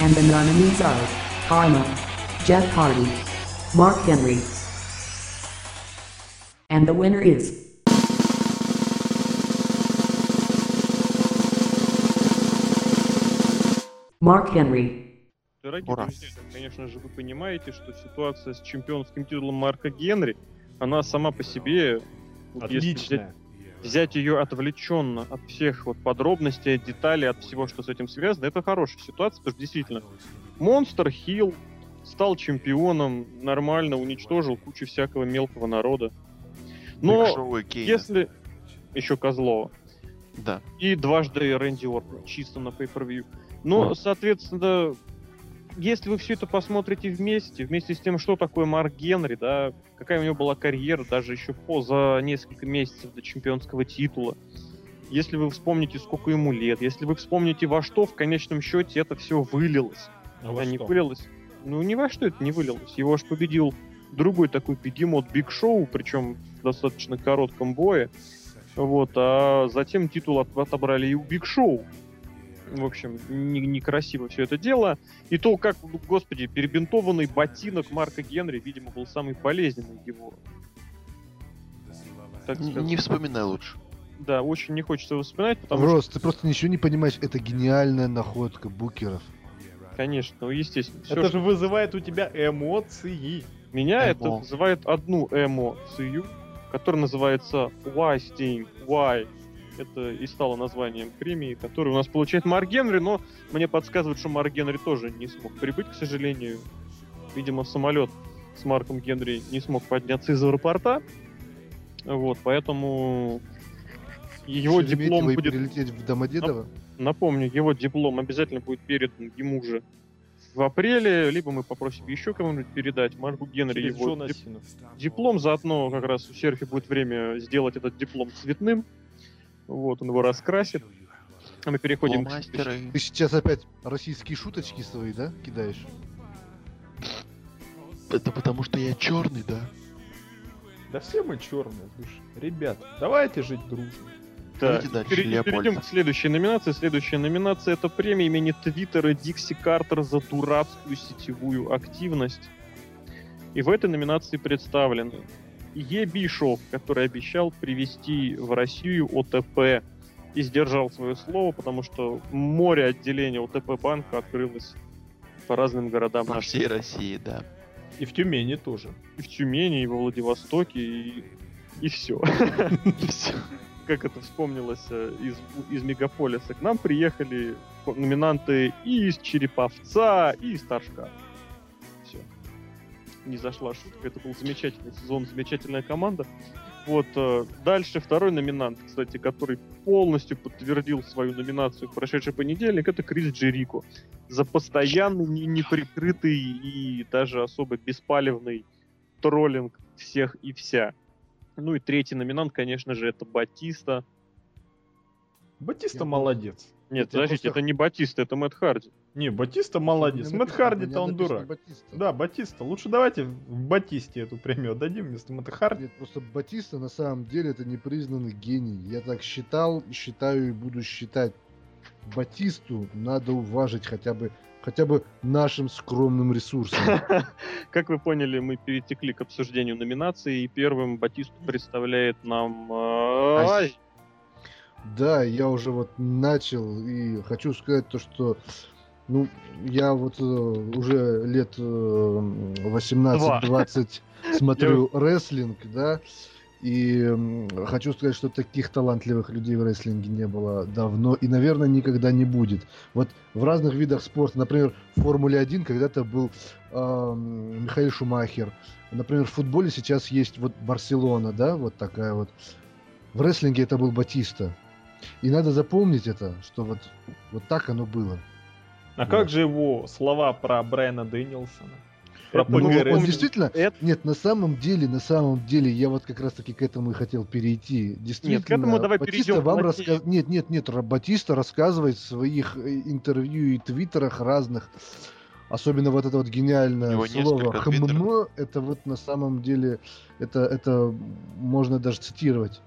And the nominees are Karma, Jeff Hardy, Mark Henry. And the winner is Mark Henry. Дорогие Ура. друзья, конечно же, вы понимаете, что ситуация с чемпионским титулом Марка Генри, она сама по себе, если взять, взять ее отвлеченно от всех вот подробностей, деталей, от всего, что с этим связано, это хорошая ситуация, потому что действительно Монстр Хилл стал чемпионом, нормально уничтожил кучу всякого мелкого народа. Но если еще Козлова, Да. и дважды Рэнди Ортон, чисто на pay-per-view. Но, Да. соответственно, если вы все это посмотрите вместе, вместе с тем, что такое Марк Генри, да, какая у него была карьера, даже еще по за несколько месяцев до чемпионского титула, если вы вспомните, сколько ему лет, если вы вспомните, во что в конечном счете это все вылилось, А во не что? вылилось, ну ни во что это не вылилось. Его аж победил другой такой бегемот Биг Шоу, причем в достаточно коротком бое. Вот, а затем титул от- отобрали и у Биг Шоу. В общем, не- некрасиво все это дело. И то, как, ну, господи, перебинтованный ботинок Марка Генри, видимо, был самый болезненный его. Так Н- сказать. Не вспоминай лучше. Да, очень не хочется его вспоминать, потому что, Рос, ты просто ничего не понимаешь, это гениальная находка букеров. конечно, ну, естественно, всё, Это что же вызывает у тебя эмоции. Меня это Эмо. вызывает одну эмоцию, которая называется Why Sting, Why. Это и стало названием премии, которую у нас получает Марк Генри, но мне подсказывают, что Марк Генри тоже не смог прибыть, к сожалению. Видимо, самолет с Марком Генри не смог подняться из аэропорта. Вот, поэтому его диплом будет перелететь в Домодедово? Напомню, его диплом обязательно будет передан ему же в апреле, либо мы попросим еще кому-нибудь передать Марку Генри Через его дип- диплом. Заодно как раз у Серхи будет время сделать этот диплом цветным. Вот, он его раскрасит. А мы переходим к. Ты сейчас опять российские шуточки свои, да, кидаешь? Это потому что я черный, да? Да все мы черные, слушай. Ребят, давайте жить дружно. Так, Давайте дальше, пере- Леопольд. перейдем к следующей номинации. Следующая номинация это премия имени Твиттера Дикси Картер за дурацкую сетевую активность. И в этой номинации представлены Е. Бишов, который обещал привести в Россию ОТП и сдержал свое слово, потому что море отделений ОТП банка открылось по разным городам По всей России, да. И в Тюмени тоже. и в Тюмени, и во Владивостоке, и, и все. И все. как это вспомнилось э, из, из Мегаполиса, к нам приехали номинанты и из Череповца, и из Торжка. Не зашла шутка, это был замечательный сезон, замечательная команда. Вот, э, дальше второй номинант, кстати, который полностью подтвердил свою номинацию в прошедший понедельник, это Крис Джерико. За постоянный, не- неприкрытый и даже особо беспалевный троллинг всех и вся. Ну и третий номинант, конечно же, это Батиста. Батиста Я молодец. Нет, Я подождите, просто- это не Батиста, это Мэтт Харди. Не, Батиста молодец. Мэтт Харди-то он дурак. Батиста. Да, Батиста. Лучше давайте в Батисте эту премию отдадим вместо Мэтта Харди. Нет, просто Батиста на самом деле это непризнанный гений. Я так считал, считаю и буду считать. Батисту надо уважить хотя бы хотя бы нашим скромным ресурсом. Как вы поняли, мы перетекли к обсуждению номинации, и первым Батисту представляет нам... э, Да, я уже вот начал и хочу сказать то, что ну, я вот э, уже лет э, 18-20 смотрю рестлинг, да, и м, хочу сказать, что таких талантливых людей в рестлинге не было давно и, наверное, никогда не будет. Вот в разных видах спорта, например, в Формуле 1 когда-то был эм, Михаил Шумахер, например, в футболе сейчас есть вот Барселона, да, вот такая вот. В рестлинге это был Батиста. И надо запомнить это, что вот, вот так оно было. А как же его слова про Брайана Дэнилсона? Про Ну, он действительно, Это- нет, на самом деле, на самом деле, я вот как раз таки к этому и хотел перейти. Действительно, этому давай Батиста перейдем вам раска- Нет, нет, нет, Батиста рассказывает в своих э, интервью и твиттерах разных, особенно вот это вот гениальное слово твиттеров. это вот на самом деле, это, это можно даже цитировать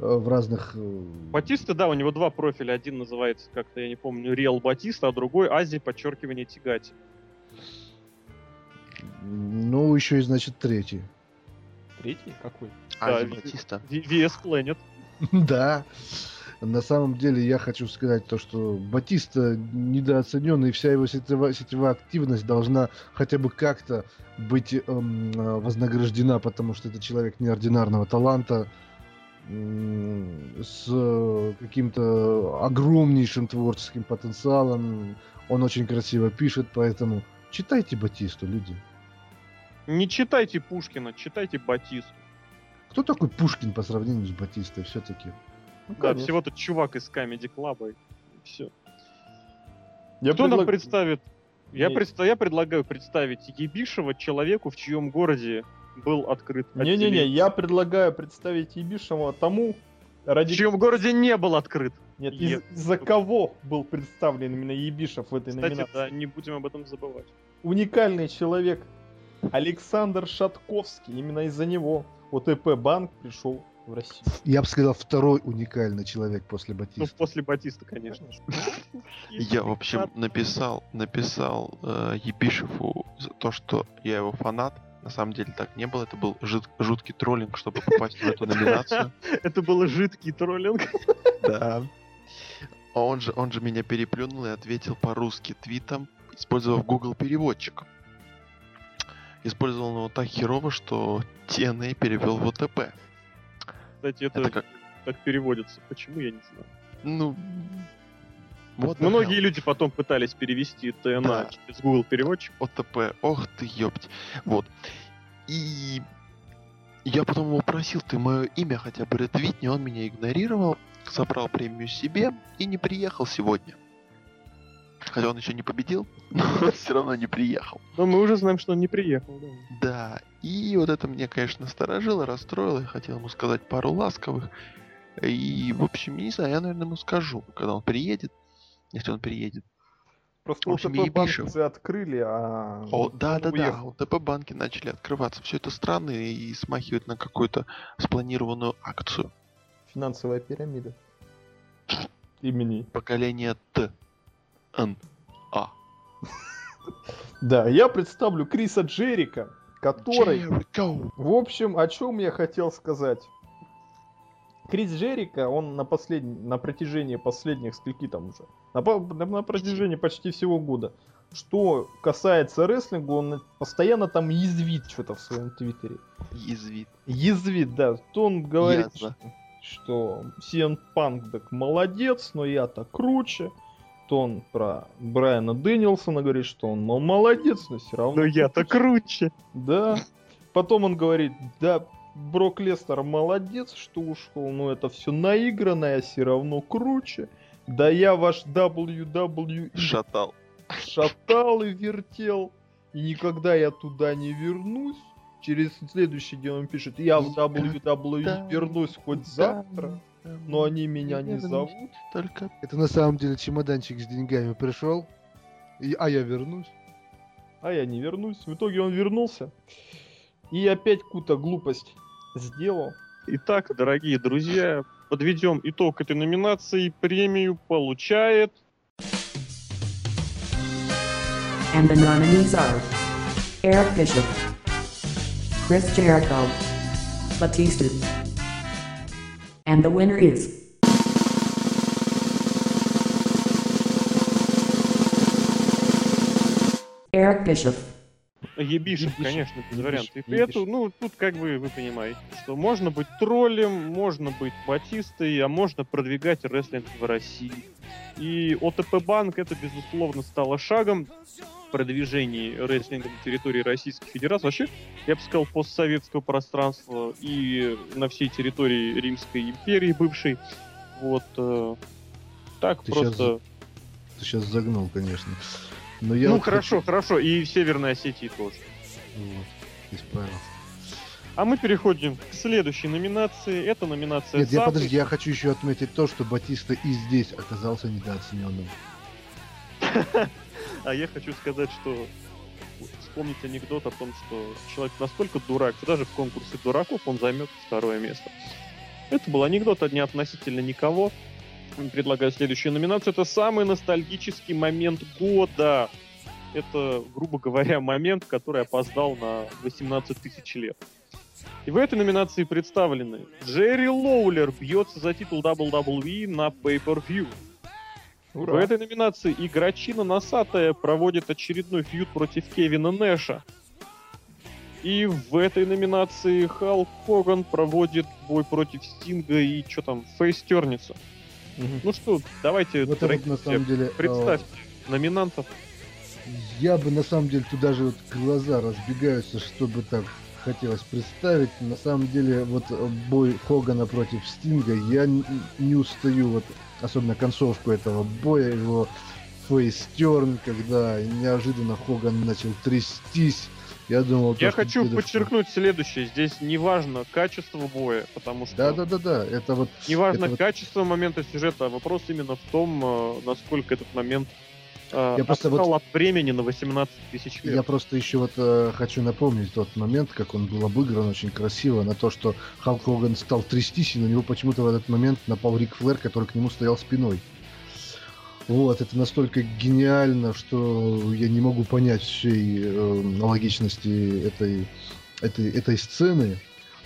в разных... э, Батиста, да, у него два профиля. Один называется как-то, я не помню, Реал Батиста, а другой Азия, подчеркивание Тигати. Ну, еще и, значит, третий. Третий? Какой? Ази Да, Батиста. VS Planet. Да. На самом деле я хочу сказать то, что Батиста недооценен, и вся его сетевая, сетевая активность должна хотя бы как-то быть эм, э, вознаграждена, потому что это человек неординарного таланта, с э, каким-то огромнейшим творческим потенциалом. Он очень красиво пишет, поэтому читайте Батисту, люди. Не читайте Пушкина, читайте Батисту. Кто такой Пушкин по сравнению с Батистой все-таки? Ну, Да, конечно. всего-то чувак из Comedy Club. Все. Я Кто нам предлаг- представит? Я, предста- я предлагаю представить Ебишева человеку, в чьем городе был открыт Не-не-не, я предлагаю представить Ебишева тому, В ради... чьем городе не был открыт. Нет, из- из-за кого был представлен именно Ебишев в этой Кстати, номинации. да, не будем об этом забывать. Уникальный человек Александр Шатковский. Именно из-за него ОТП Банк пришел в Россию. Я бы сказал, второй уникальный человек после Ну, Батиста. после Батиста, конечно. же. Я, в общем, написал, написал э, Епишеву за то, что я его фанат. На самом деле так не было. Это был жид- жуткий троллинг, чтобы попасть в эту номинацию. Это был жидкий троллинг. Да. А он же, он же меня переплюнул и ответил по-русски твитом, использовав Google переводчик. Использовал его так херово, что TNA перевел в ОТП. Кстати, это, Это как, так переводится. Почему, я не знаю. ну... Вот Многие hell. люди потом пытались перевести ТНА Да. через Google переводчик. ОТП. Ох ты, ёпть. Вот. И я потом его просил, ты мое имя хотя бы ретвитни, он меня игнорировал, собрал премию себе и не приехал сегодня. Хотя он еще не победил, но он все равно не приехал. Но мы уже знаем, что он не приехал. да. Да, и вот это меня, конечно, насторожило, расстроило. Я хотел ему сказать пару ласковых. И, в общем, не знаю, я, наверное, ему скажу, когда он приедет, если он приедет. Просто В общем, ОТП банк Ебишев. открыли, а... О, да, да, да. ОТП банки начали открываться. Все это странно и смахивает на какую-то спланированную акцию. Финансовая пирамида. Имени. Поколение Т. Н. А. Да, я представлю Криса Джерика, который... В общем, о чем я хотел сказать. Крис Джерика, он на, послед... на протяжении последних скольки там уже, на, на- на протяжении почти всего года, что касается рестлинга, он постоянно там язвит что-то в своем твиттере. Язвит. Язвит, да. То он говорит, Язва. что, что CM Punk так молодец, но я-то круче. То он про Брайана Дэнилсона говорит, что он, мол, молодец, но все равно Но я-то круче. да. Потом он говорит, да, Брок Лестер молодец, что ушел, но это все наиграно, я все равно круче. Да я ваш WWE Шатал. шатал и вертел, и никогда я туда не вернусь. Через следующий день он пишет, я в WWE вернусь хоть завтра, но они меня не зовут. Только Это на самом деле чемоданчик с деньгами пришел, и, а я вернусь. а я не вернусь. В итоге он вернулся и опять какую-то глупость сделал. Итак, дорогие друзья, подведем итог этой номинации. Премию получает... And the nominees are Eric Bishop, Chris Jericho, Batista, and the winner is Eric Bishop. Ебишев, конечно, без вариантов. И эту, ну, тут как бы вы понимаете, что можно быть троллем, можно быть батистой, а можно продвигать рестлинг в России. И ОТП Банк это, безусловно, стало шагом в продвижении рестлинга на территории Российской Федерации. Вообще, я бы сказал, постсоветского пространства и на всей территории Римской империи бывшей. Вот э, так Ты просто. Ты сейчас загнул, конечно. Но я ну вот хорошо, хорошо. И в Северной Осетии тоже. Вот, исправился. А мы переходим к следующей номинации. Это номинация Нет, я «Самый подожди, я хочу еще отметить то, что Батиста и здесь оказался недооцененным. А я хочу сказать, что вспомнить анекдот о том, что человек настолько дурак, что даже в конкурсе дураков он займет второе место. Это был анекдот, а не относительно никого. Предлагаю следующую номинацию. Это самый ностальгический момент года. Это, грубо говоря, момент, который опоздал на 18 тысяч лет. И в этой номинации представлены Джерри Лоулер бьется за титул WWE на Pay-Per-View. В этой номинации игрочина Носатая проводит очередной фьюд против Кевина Нэша. И в этой номинации Халк Хоган проводит бой против Стинга и что там, фейстерница. Мгм. Ну что, давайте, Вот это вот на самом деле... э, представьте номинантов. Я бы на самом деле тут даже вот глаза разбегаются, чтобы так хотелось представить. На самом деле вот э, бой Хогана против Стинга, я не устаю вот особенно концовку этого боя, его фейстерн, когда неожиданно Хоган начал трястись. Я думал, Я хочу дедушка- подчеркнуть следующее. Здесь не важно качество боя, потому что Да, да, да, да. Это вот не важно это вот- качество момента сюжета, а вопрос именно в том, э, насколько этот момент э, Я просто вот- от времени на 18 тысяч лет. Я просто еще вот э, хочу напомнить тот момент, как он был обыгран очень красиво, на то, что Халк Хоган стал трястись, и на него почему-то в этот момент напал Рик Флэр, который к нему стоял спиной. Вот, это настолько гениально, что я не могу понять всей э, логичности этой, этой, этой сцены.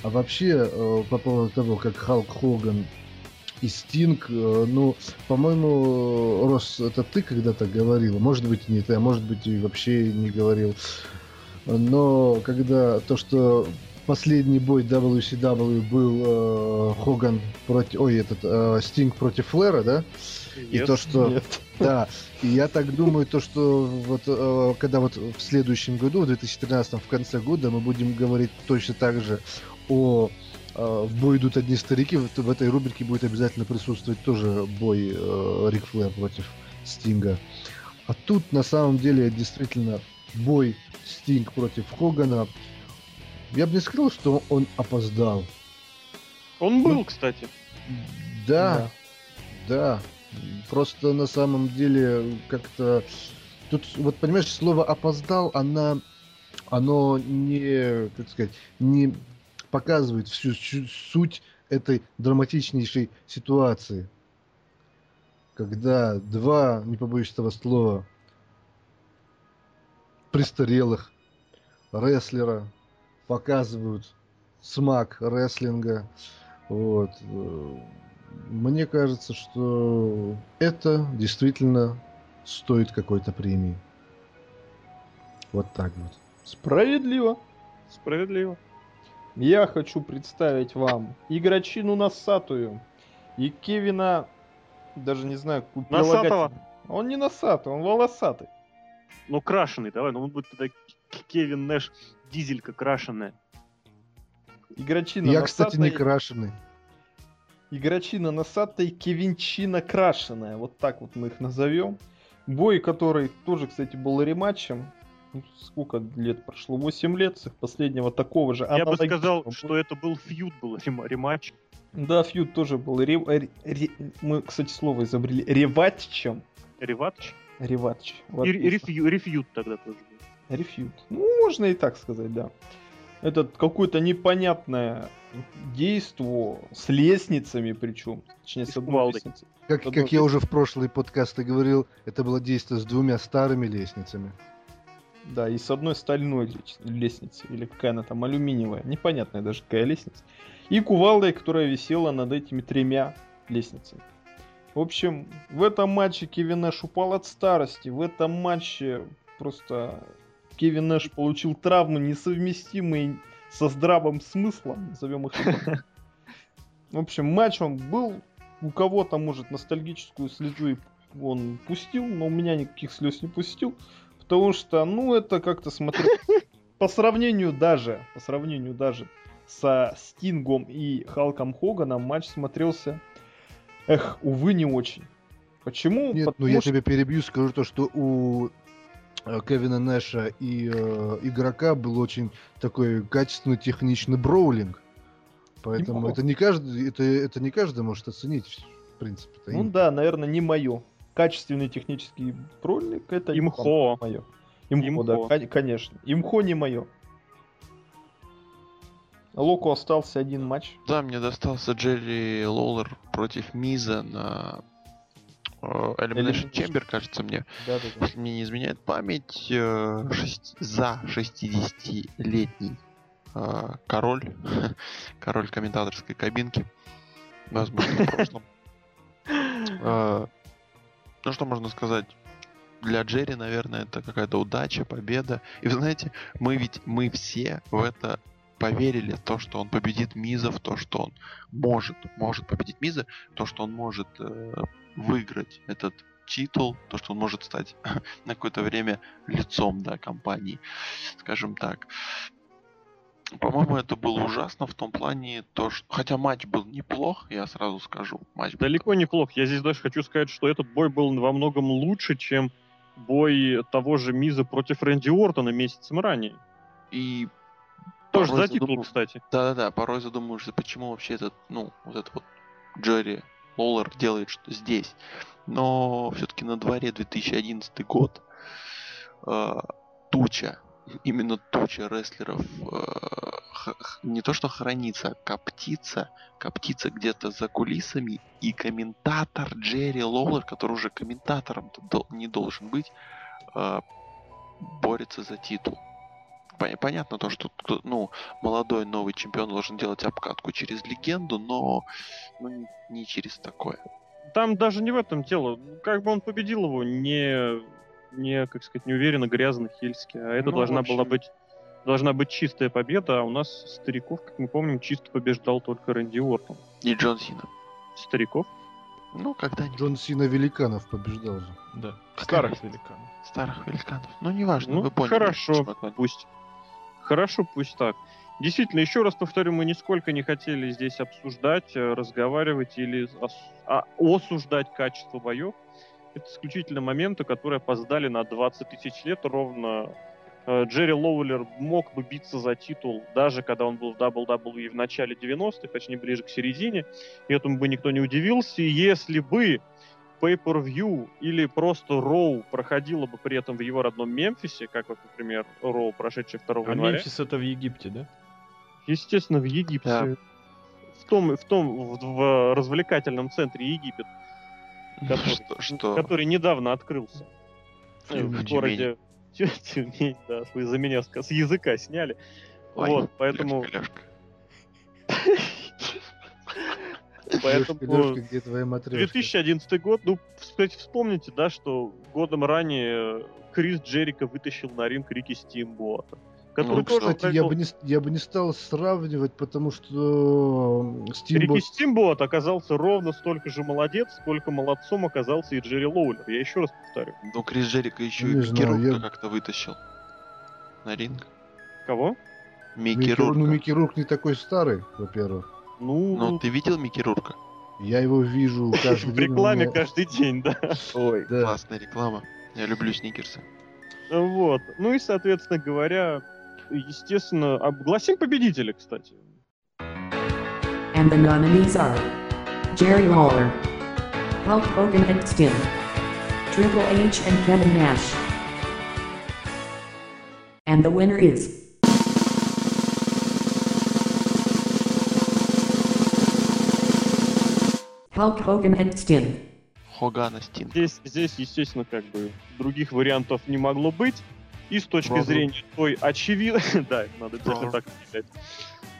А вообще, э, по поводу того, как Халк Хоган и Стинг, э, ну, по-моему, Рос, это ты когда-то говорил, может быть, не ты, а может быть, и вообще не говорил. Но когда то, что последний бой WCW был э, Хоган против, ой, этот э, Стинг против Флера, да? И то, что Нет. да, и я так думаю, то, что вот э, когда вот в следующем году, в 2013 в конце года, мы будем говорить точно так же о э, в бой идут одни старики, в, этой рубрике будет обязательно присутствовать тоже бой э, Рик Флэр против Стинга. А тут на самом деле действительно бой Стинг против Хогана. Я бы не сказал, что он опоздал. Он Ну, был, кстати. Да, да. Просто на самом деле как-то тут вот понимаешь слово опоздал, она оно не как сказать не показывает всю сю- суть этой драматичнейшей ситуации, когда два не побоюсь этого слова престарелых рестлера показывают смак рестлинга. Вот. Мне кажется, что это действительно стоит какой-то премии. Вот так вот. Справедливо. Справедливо. Я хочу представить вам игрочину Носатую и Кевина, даже не знаю, какую Носатого. Он не носатый, он волосатый. Ну, крашеный, давай, ну он будет тогда Кевин Нэш, дизелька крашеная. Игрочина Я, кстати, не носатая- крашеный. Игрочина носатая Кевинчина крашеная. Вот так вот мы их назовем. Бой, который тоже, кстати, был рематчем. Ну, Сколько лет прошло? 8 лет с их последнего такого же. Я бы сказал, боя. что это был фьюд, был рема- рематч. Да, фьюд тоже был. ре- ре- ре- Мы, кстати, слово изобрели. Реватчем. Реватч. Реватч. Вот И просто. рефью- рефьюд тогда тоже был. Рефьют. Ну, можно и так сказать, да. Это какое-то непонятное действо с лестницами причем. Точнее, с одной кувалдой. лестницей. Как, Одно как я уже в прошлые подкасты говорил, это было действие с двумя старыми лестницами. Да, и с одной стальной лестницы. Или какая она там, алюминиевая. Непонятная даже какая лестница. И кувалдой, которая висела над этими тремя лестницами. В общем, в этом матче Кевин Нэш упал от старости. В этом матче просто Кевин Нэш получил травмы, несовместимые со здравым смыслом, назовем их так. В общем, матч он был, у кого-то, может, ностальгическую слезу и он пустил, но у меня никаких слез не пустил. Потому что, ну, это как-то смотрю... По сравнению даже, по сравнению даже со Стингом и Халком Хоганом матч смотрелся Эх, увы, не очень. Почему? Нет, ну я что- тебя перебью, скажу то, что у Кевина Нэша и э, игрока был очень такой качественный техничный броулинг. Поэтому Неплохо. это не каждый, это, это не каждый может оценить, в принципе. Ну да, наверное, не мое. Качественный технический пролик это Имхо. мое. Имхо, Имхо. да, кон- конечно. Имхо не мое. Локу остался один матч. Да, мне достался Джерри Лоулер против Миза на э, Elimination Elimination. Chamber, кажется мне. Да, да, да. Если мне не изменяет память, э, шесть- за 60-летний э, король, король комментаторской кабинки, возможно, в прошлом. Э, Ну, что можно сказать? Для Джерри, наверное, это какая-то удача, победа. И вы знаете, мы ведь, мы все в это поверили, то, что он победит Миза, в то, что он может, может победить Миза, то, что он может э, выиграть этот титул, то, что он может стать на какое-то время лицом, да, компании, скажем так. По-моему, это было ужасно в том плане, то, что... Хотя матч был неплох, я сразу скажу. Матч был Далеко неплох. Я здесь даже хочу сказать, что этот бой был во многом лучше, чем бой того же Миза против Рэнди Ортона месяцем ранее. И Тоже порой за титул, задумал- кстати. Да-да-да, порой задумываешься, почему вообще этот, ну, вот этот вот Джерри Лоллер делает что здесь. Но все-таки на дворе 2011 год. Э, туча, именно туча рестлеров э, х- не то что хранится, а коптится, коптится где-то за кулисами. И комментатор Джерри Лоллер, который уже комментатором не должен быть, э, борется за титул. Пон- Понятно то, что ну, молодой новый чемпион должен делать обкатку через легенду, но ну, не, не через такое. Там даже не в этом дело. Как бы он победил его не, не как сказать, неуверенно, грязно, хельски. А это Ну, должна общем- была быть должна быть чистая победа, а у нас стариков, как мы помним, чисто побеждал только Рэнди Уортон. И Джон Сина. Стариков? Ну, когда-нибудь. Джон Сина Великанов побеждал же. Да. Старых великанов. Старых великанов. Ну, неважно, Ну, вы поняли. хорошо. Пусть. Хорошо, пусть так. Действительно, еще раз повторю, мы нисколько не хотели здесь обсуждать, э, разговаривать или а, осуждать качество боев. Это исключительно моменты, которые опоздали на 20 тысяч лет. Ровно э, Джерри Лоулер мог бы биться за титул, даже когда он был в WWE в начале 90-х, точнее ближе к середине. И этому бы никто не удивился, если бы Pay-Per-View или просто Роу проходило бы при этом в его родном Мемфисе, как вот, например, Роу, прошедший 2 А января. Мемфис это в Египте, да? Естественно, в Египте. Да. В том, в том в, в развлекательном центре Египет, который, Что, что? который недавно открылся. э, В в Тюмени. городе Тю- Тюмень, да, вы за меня ска- с языка сняли. Ой, вот, поэтому, Лёшка, Лёшка. поэтому Лёшка, где твоя матрешка? 2011 год, ну, кстати, вспомните, да, что годом ранее Крис Джерика вытащил на ринг Рики Стимбота, который Ну, тоже Кстати, я бы, не, я бы не стал сравнивать, потому что Рики Стимбот... Стимбот оказался ровно столько же молодец, сколько молодцом оказался и Джерри Лоулер. Я еще раз повторю. Ну, Крис Джерика еще Не и Микки знаю, Рурка я- как-то вытащил на ринг. Кого? Микки, Микки, Рурка. ну, Микки Рурк не такой старый, во-первых. Ну, Ну, ты видел Микки Рурка? Я его вижу каждый в день. у рекламе каждый день, да. Ой, классная реклама. Я люблю сникерсы. Вот. Ну и, соответственно говоря, естественно, огласим победителя, кстати. And the nominees are Jerry Lawler, Hulk Hogan and Sting, Triple H and Kevin Nash. And the winner is Hulk Hogan and Sting. Хогана Стинг. Здесь, здесь, естественно, как бы других вариантов не могло быть. И с точки Правда. зрения той очевидной... да, надо обязательно так определять.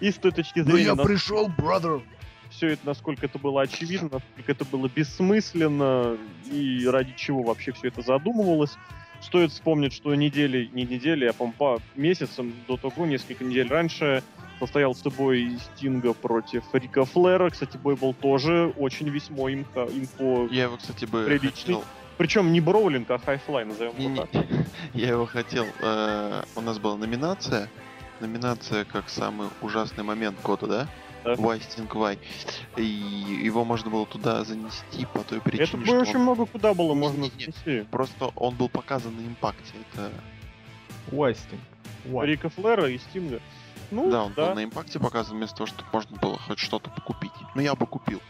И с той точки Ну зрения, я нас- пришел, бразер! все это, насколько это было очевидно, насколько это было бессмысленно и ради чего вообще все это задумывалось. Стоит вспомнить, что недели, не недели, а по месяцем до того, несколько недель раньше, состоялся бой Стинга против Рика Флера. Кстати, бой был тоже очень весьма имхо, имхо. Я его, кстати, бы Приличный. хотел... Причем не броулинг, а хайфлай, назовем его Не-не, так. я его хотел... э, у нас была номинация. Номинация как самый ужасный момент года, да? Да. Вай. И его можно было туда занести по той Это причине, бы что очень он- много куда было можно Не-не-не. внести. просто он был показан на импакте. Это... Уайстинг. Уай. Рика Флера и Стинга. Ну, да, он да. был на импакте показан вместо того, чтобы можно было хоть что-то покупить. Но я бы купил.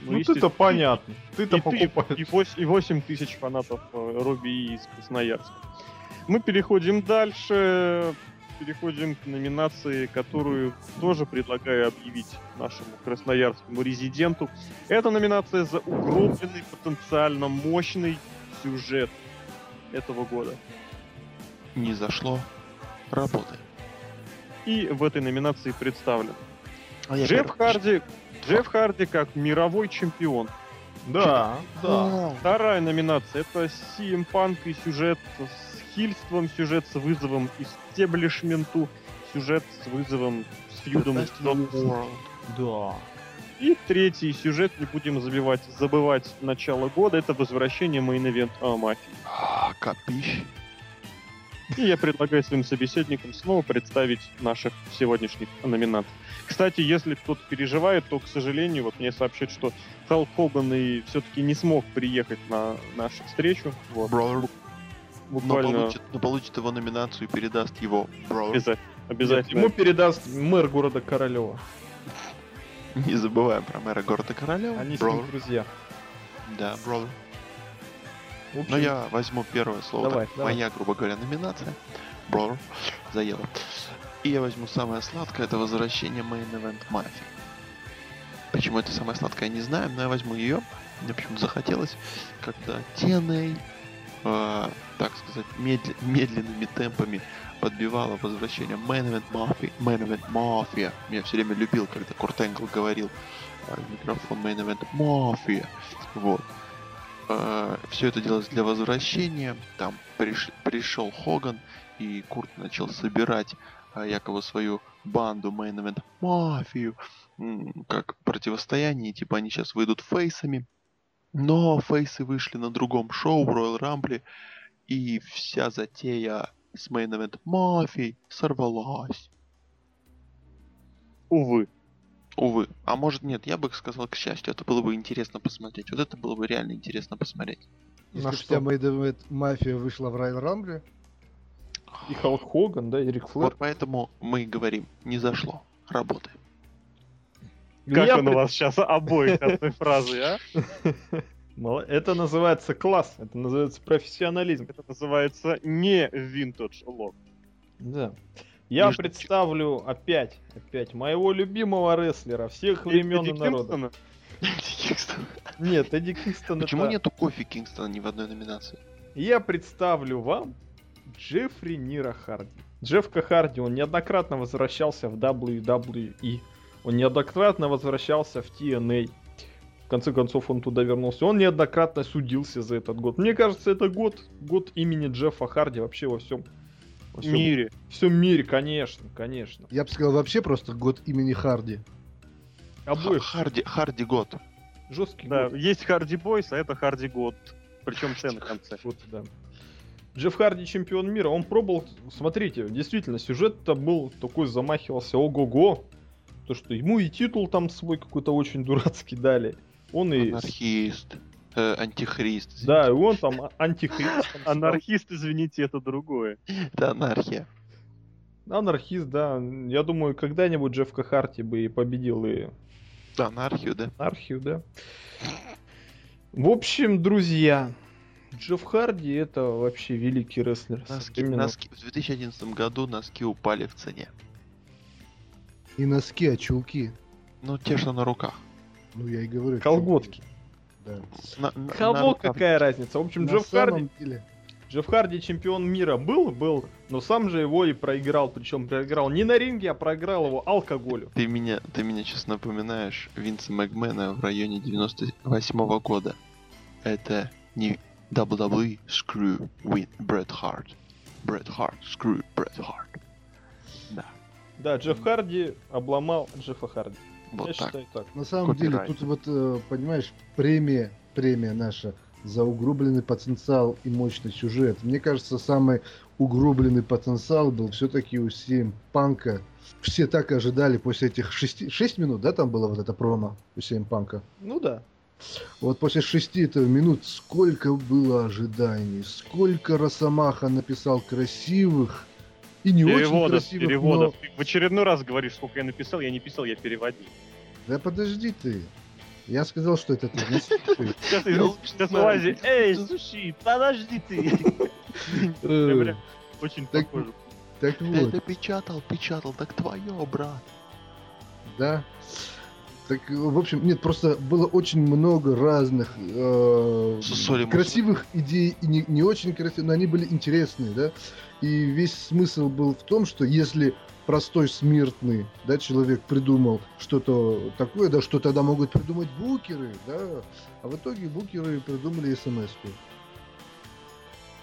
Ну естественно, ты-то понятно. Ты-то И, ты, покупаешь. и, 8, и 8 тысяч фанатов э, Робби из Красноярска. Мы переходим дальше. Переходим к номинации, которую тоже предлагаю объявить нашему красноярскому резиденту. Это номинация за угробленный, потенциально мощный сюжет этого года. Не зашло. Работаем. И в этой номинации представлен А Джефф. Харди. Джефф Харди как мировой чемпион. Да, да. Вторая номинация это CM Punk и сюжет с heel ством, сюжет с вызовом истеблишменту, сюжет с вызовом с feud ом. Да. И третий сюжет, не будем забивать, забывать начало года, это возвращение main event мафии. А, капищ. И я предлагаю своим собеседникам снова представить наших сегодняшних номинантов. Кстати, если кто-то переживает, то, к сожалению, вот мне сообщают, что Халк Хоган и все-таки не смог приехать на нашу встречу. Вот. Brother. Но Буквально получит, но получит его номинацию и передаст его brother. обязательно. обязательно. Ему передаст мэр города Королева. Не забываем про мэра города Королева. Они с ним друзья. Да, общем, Но я возьму первое слово. Давай, так, давай. Моя, грубо говоря, номинация. Brother. Заело. И я возьму самое сладкое, это возвращение Main Event Mafia. Почему это самое сладкое, не знаю, но я возьму ее. Мне почему-то захотелось, когда TNA, э, так сказать, медля- медленными темпами подбивала возвращение Main Event Mafia. Main Event Mafia. Я все время любил, когда Курт Энгл говорил э, микрофон Main Event Mafia. Вот. все это делалось для возвращения. Там приш- пришел Хоган, и Курт начал собирать а, якобы свою банду Main Event м, как противостояние. Типа они сейчас выйдут фейсами. Но фейсы вышли на другом шоу, в Royal Rumble, и вся затея с Main Event Мафией сорвалась. Увы. Увы. А может нет, я бы сказал, к счастью, это было бы интересно посмотреть. Вот это было бы реально интересно посмотреть. Если что? вся Мэйдовая мафия вышла в Райан Рамбле, и Халк Хоган, да, и Рик Флэр. Вот поэтому мы и говорим, не зашло. Работаем. Как Я он у пред- вас сейчас обоих одной фразы, а? Это называется класс, это называется профессионализм. Это называется не винтаж лог. Да. Я Между чем- представлю опять, опять моего любимого рестлера всех времен и народов. Кингстон. Нет, Эдди Кингстон Почему это- нету кофе Кингстона ни в одной номинации? Я представлю вам Джеффри Нира Харди. Джеффка Харди, он неоднократно возвращался в WWE. Он неоднократно возвращался в TNA. В конце концов, он туда вернулся. Он неоднократно судился за этот год. Мне кажется, это год, год имени Джеффа Харди вообще во всем. Во всем, мире. всем мире, конечно, конечно. я бы сказал, вообще просто год имени Харди. Обоих Харди, Харди год. жесткий Да, год. есть Харди Бойс, а это Харди Год. Причем Т на конце. Вот, да. Джефф Харди чемпион мира, он пробовал, смотрите, действительно, сюжет-то был такой, замахивался, ого-го, то, что ему и титул там свой какой-то очень дурацкий дали. Он и... Анархист. э, антихрист. Да, и он там а- антихрист. там стал. Анархист, извините, это другое. Это анархия. Анархист, да. Я думаю, когда-нибудь Джефф Харди бы и победил и Анархию, да? анархию, да. В общем, друзья, Джефф Харди это вообще великий рестлер. Носки, носки- В 2011 году носки упали в цене. И носки, а чулки. Ну, те, что на руках. Ну, я и говорю. колготки. Да. На- на- Кого на какая разница? В общем, На Джефф Харди деле, Джефф Харди чемпион мира был, был, но сам же его и проиграл. Причем проиграл не на ринге, а проиграл его алкоголю. Ты меня, ты меня сейчас напоминаешь Винса Макмена в районе 98 года. Это не WWE Screw with Bret Hart. Bret Hart Screw Bret Hart. Да, Да, Джефф Харди обломал Джеффа Харди. вот Я так. считаю так. на самом деле, Копирайт. тут вот, э, понимаешь, премия, премия наша за угрубленный потенциал и мощный сюжет. Мне кажется, самый угрубленный потенциал был все-таки у CM Панка все так ожидали после этих шести, шесть минут, да, там было вот это промо у CM Панка? Ну да. Вот после шести этого минут сколько было ожиданий, сколько Росомаха написал красивых и не очень Переводов, красивых, переводов. но- Ты в очередной раз говоришь, сколько я написал, я не писал, я переводил. Да подожди ты. Я сказал, что это ты. Сейчас. Лази, эй, слушай, подожди ты. Э, Очень Так похоже. Так вот, это печатал, печатал, так твое, брат. да. Так, в общем, нет, просто было очень много разных э, красивых идей и не, не очень красивых, но они были интересные, да. И весь смысл был в том, что если простой смертный, да, человек придумал что-то такое, да, что тогда могут придумать букеры, да, а в итоге букеры придумали смс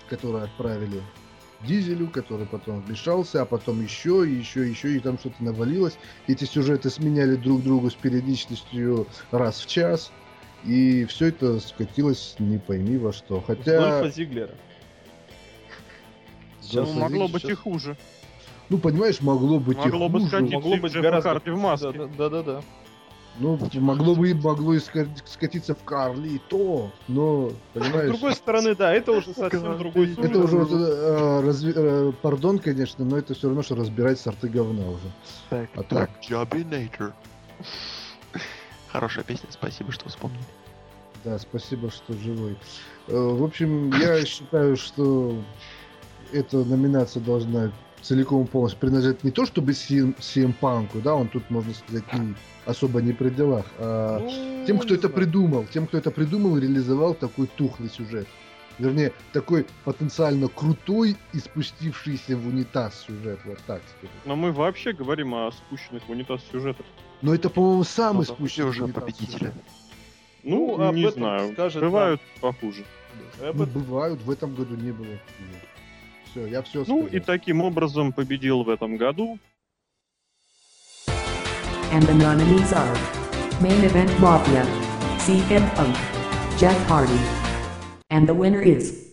которую отправили Дизелю, который потом вмешался, а потом еще, и еще, и еще, и там что-то навалилось. Эти сюжеты сменяли друг другу с периодичностью раз в час, и все это скатилось не пойми во что. Хотя... Дольфа Зиглера. Да, Ну, могло сейчас- быть и хуже. Ну, понимаешь, могло быть Могло и бы хуже. скатиться Могло быть гораздо в маске. Да, да, да. Ну, могло бы и могло и ска- скатиться в Карли, и то, но, С понимаешь... другой стороны, да, это уже совсем другой Это сюжет. Это уже, вот, э, разви- э, пардон, конечно, но это все равно, что разбирать сорты говна уже. Так, А так, Jobinator. Хорошая песня, спасибо, что вспомнили. Да, спасибо, что живой. Э, В общем, я считаю, что эта номинация должна целиком и полностью принадлежать не то чтобы CM, CM Панку, да, он тут, можно сказать, не- особо не при делах, а Ну, тем, кто это придумал, тем, кто это придумал и реализовал такой тухлый сюжет. Вернее, такой потенциально крутой и спустившийся в унитаз сюжет, вот так сказать. Но мы вообще говорим о спущенных в унитаз сюжетах. Но это, по-моему, самый Ну да, спущенный уже сюжет. Ну, Ну, об не этом знаю. скажет Бывают похуже. Об Ну, бывают, в этом году не было. Все, я все Ну, и таким образом победил в этом году And the nominees are Main Event Mafia, CM Punk, Jeff Hardy. And the winner is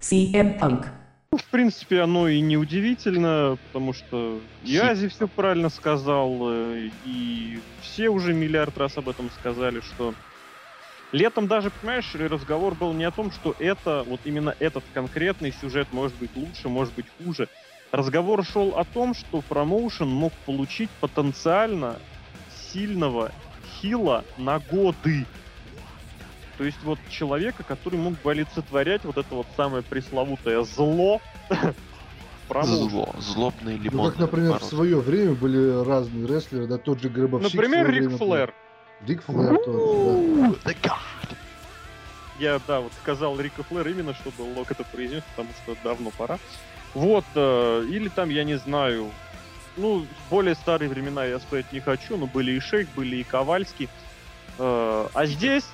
CM Punk. Ну, в принципе, оно и не удивительно, потому что Язи все правильно сказал, э, и все уже миллиард раз об этом сказали, что летом даже, понимаешь, разговор был не о том, что это, вот именно этот конкретный сюжет может быть лучше, может быть хуже. Разговор шел о том, что промоушен мог получить потенциально сильного хила на годы. То есть вот человека, который мог бы олицетворять вот это вот самое пресловутое зло промоушена. Зло, злобный Ну, лимон. как, например, в свое время были разные рестлеры, да, тот же Гробовщик. Например, Рик. Флэр. Рик Флэр тоже, The God. Я, да, вот сказал Рика Флэр именно, чтобы Лок это произнес, потому что давно пора. Вот, э, или там, я не знаю, ну, в более старые времена я сказать не хочу, но были и Шейк, были и Ковальский. Э, а здесь...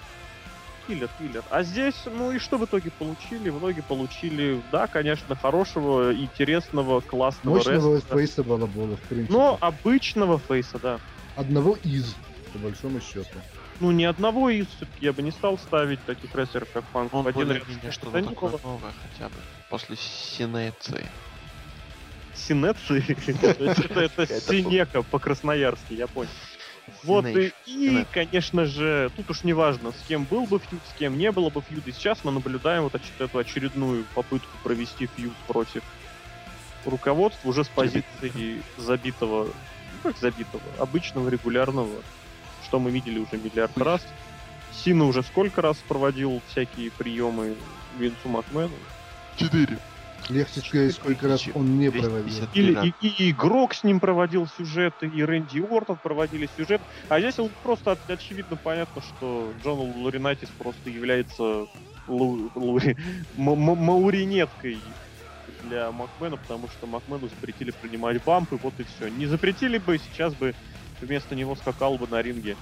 Киллер, киллер. А здесь, ну и что в итоге получили? В итоге получили, да, конечно, хорошего, интересного, да. классного Мощного рестлера. фейса балабола, в принципе. Но обычного фейса, да. Одного из, по большому счету. Ну, ни одного из, все-таки я бы не стал ставить таких рестлеров, как Панк. Он в один более ряд. меня Это что-то такое было. новое хотя бы. После Синеции. Синеции. Это Синека по-красноярски, я понял. Вот и, конечно же, тут уж не важно, с кем был бы фьюд, с кем не было бы фьюд. И сейчас мы наблюдаем вот эту очередную попытку провести фьюд против руководства уже с позиции забитого, ну как забитого, обычного, регулярного, что мы видели уже миллиард раз. Сина уже сколько раз проводил всякие приемы Винсу Макмену. Четыре. Легче сказать, сколько раз он не проводил. 250. Или и, и игрок с ним проводил сюжеты, и Рэнди Уортон проводили сюжет. А здесь вот просто очевидно понятно, что Джон Луринатис просто является лу- лури- мауринеткой для Макмена, потому что Макмену запретили принимать бампы, вот и все. Не запретили бы, сейчас бы вместо него скакал бы на ринге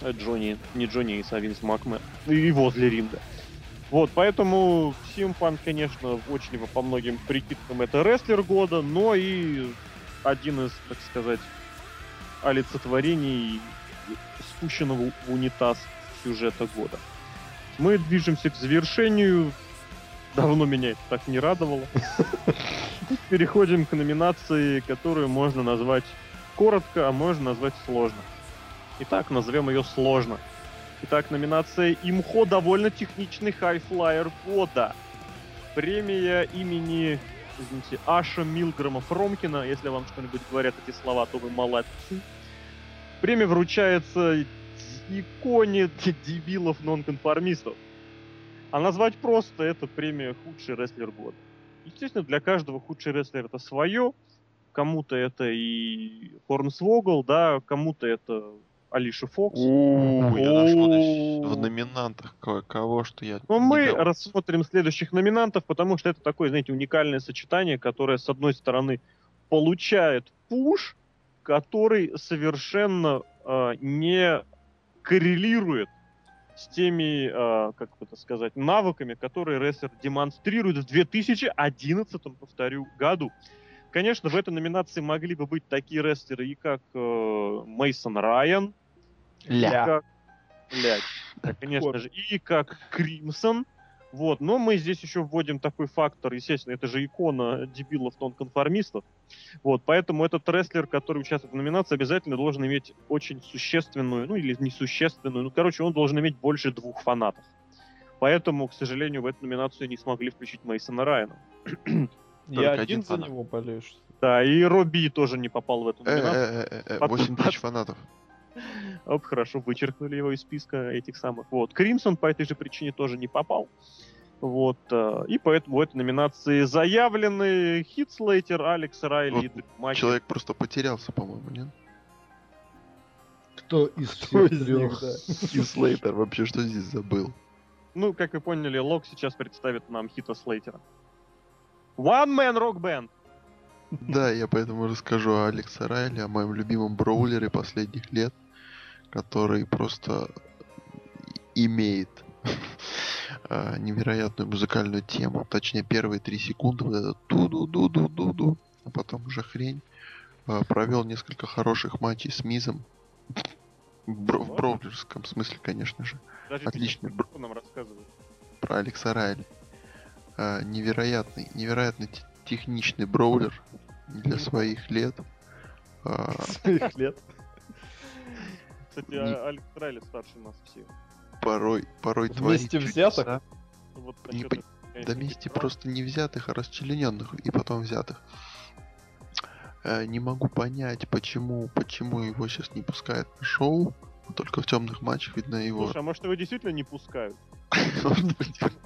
э, Джонни, не Джонни Эйс, а Винс Макмен. И возле ринга. Вот, поэтому Симпан, конечно, очень по многим прикидкам это рестлер года, но и один из, так сказать, олицетворений спущенного в унитаз сюжета года. Мы движемся к завершению. Давно меня это так не радовало. Переходим к номинации, которую можно назвать коротко, а можно назвать сложно. Итак, назовем ее сложно. Итак, номинация «Имхо довольно техничный хайфлайер года». Премия имени, извините, Аша Милгрома Фромкина. Если вам что-нибудь говорят эти слова, то вы молодцы. Премия вручается иконе дебилов-нонконформистов. А назвать просто это премия худший рестлер года. Естественно, для каждого худший рестлер это свое. Кому-то это и Хорнсвогл, да, кому-то это Алиша Фокс. Ой, я нашел в номинантах ко- кого, что я... Но не мы рассмотрим следующих номинантов, потому что это такое, знаете, уникальное сочетание, которое, с одной стороны, получает пуш, который совершенно э, не коррелирует с теми, э, как это сказать, навыками, которые рестлер демонстрирует в 2011, повторю, году. Конечно, в этой номинации могли бы быть такие рестлеры, и как э, Мейсон Райан, и Ля. как... Блядь, да, конечно Вот. же, и как Кримсон. Вот, но мы здесь еще вводим такой фактор, естественно, это же икона дебилов нонконформистов. Вот, поэтому этот рестлер, который участвует в номинации, обязательно должен иметь очень существенную, ну или несущественную, ну, короче, он должен иметь больше двух фанатов. Поэтому, к сожалению, в эту номинацию не смогли включить Мейсона Райана. Я один за фанат. него болею. что? Да, и Робби тоже не попал в эту Э, номинацию. э, э, э, Потом- 8 тысяч фанатов. Оп, хорошо, вычеркнули его из списка этих самых. Вот. Кримсон по этой же причине тоже не попал. Вот. э, И поэтому в этой номинации заявлены Хит Слейтер, Алекс Райли Вот и. Человек просто потерялся, по-моему, нет? Кто из Кто всех из трех? Хит Слейтер вообще что здесь забыл? Ну, как вы поняли, Лок сейчас представит нам Хита Слейтера. One Man Rock Band. Да, я поэтому расскажу о Алексе Райли, о моем любимом броулере последних лет, который просто имеет а, невероятную музыкальную тему. Точнее, первые три секунды вот это ду-ду-ду-ду-ду-ду, а потом уже хрень. А, Провел несколько хороших матчей с Мизом. В бро- броулерском смысле, конечно же. Даже Отличный бр- что нам рассказывает. про Алекса Райли. А, невероятный, невероятно те- техничный броулер для своих лет. А, Своих лет. Кстати, Алекс Райли старше нас всех. порой, порой Вместе творит взятых? по- этого, Да вместе просто не взятых, а расчлененных и потом взятых. Э, Не могу понять, почему, почему его сейчас не пускают на шоу. Только в темных матчах видно его. Слушай, а может его действительно не пускают?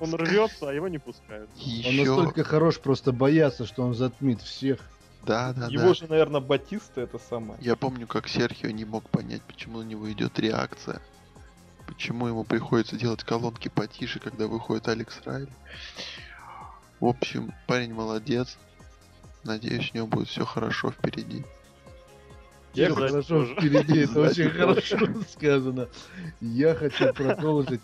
Он рвется, а его не пускают. Он настолько хорош, просто боятся, что он затмит всех. Да, да, Его да. же, наверное, Батиста это самое. Я помню, как Серхио не мог понять, почему на него идет реакция. Почему ему приходится делать колонки потише, когда выходит Алекс Райли. В общем, парень молодец. Надеюсь, у него будет все хорошо впереди. Я хорошо тоже. впереди, это очень хорошо сказано. Я хочу продолжить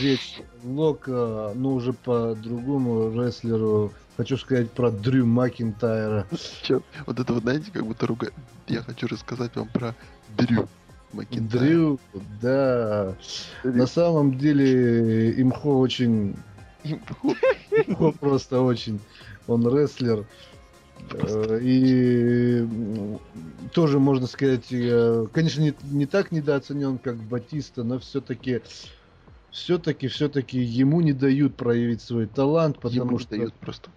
речь Лока, но уже по другому рестлеру. Хочу сказать про Дрю Макинтайра. Чё? Вот это вот, знаете, как будто руга... Я хочу рассказать вам про Дрю Макинтайра. Дрю, да. На самом деле Имхо очень... Имхо просто очень... Он рестлер. Э, И тоже можно сказать, э, конечно, не, не так недооценен, как Батиста, но все-таки все-таки, все-таки ему не дают проявить свой талант, Ему потому не что дают просто.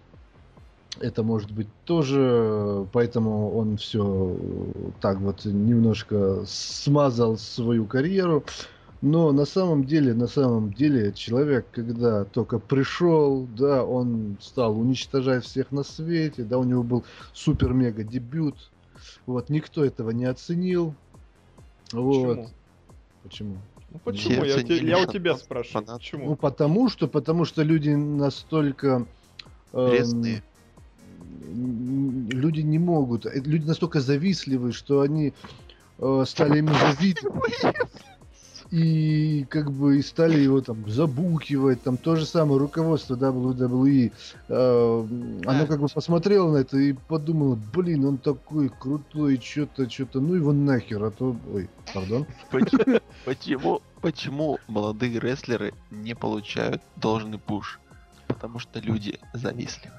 это может быть тоже, поэтому он все так вот немножко смазал свою карьеру. Но на самом деле, на самом деле, человек, когда только пришел, да, он стал уничтожать всех на свете, да, у него был супер-мега дебют. Вот, никто этого не оценил. Вот. Почему? Почему? Ну почему? Я, у те- я у тебя спрашиваю. фанат. Почему? Ну, потому что, потому что люди настолько... эм, Резные. люди не могут. э, Люди настолько завистливы, что они э, стали завидовать. И как бы и стали его там забукивать, там то же самое руководство WWE. э, оно как бы посмотрело на это и подумало, блин, он такой крутой, что-то, что-то, ну его нахер, а то, ой, пардон. Почему, почему, молодые рестлеры не получают должный пуш? Потому что люди завистливы.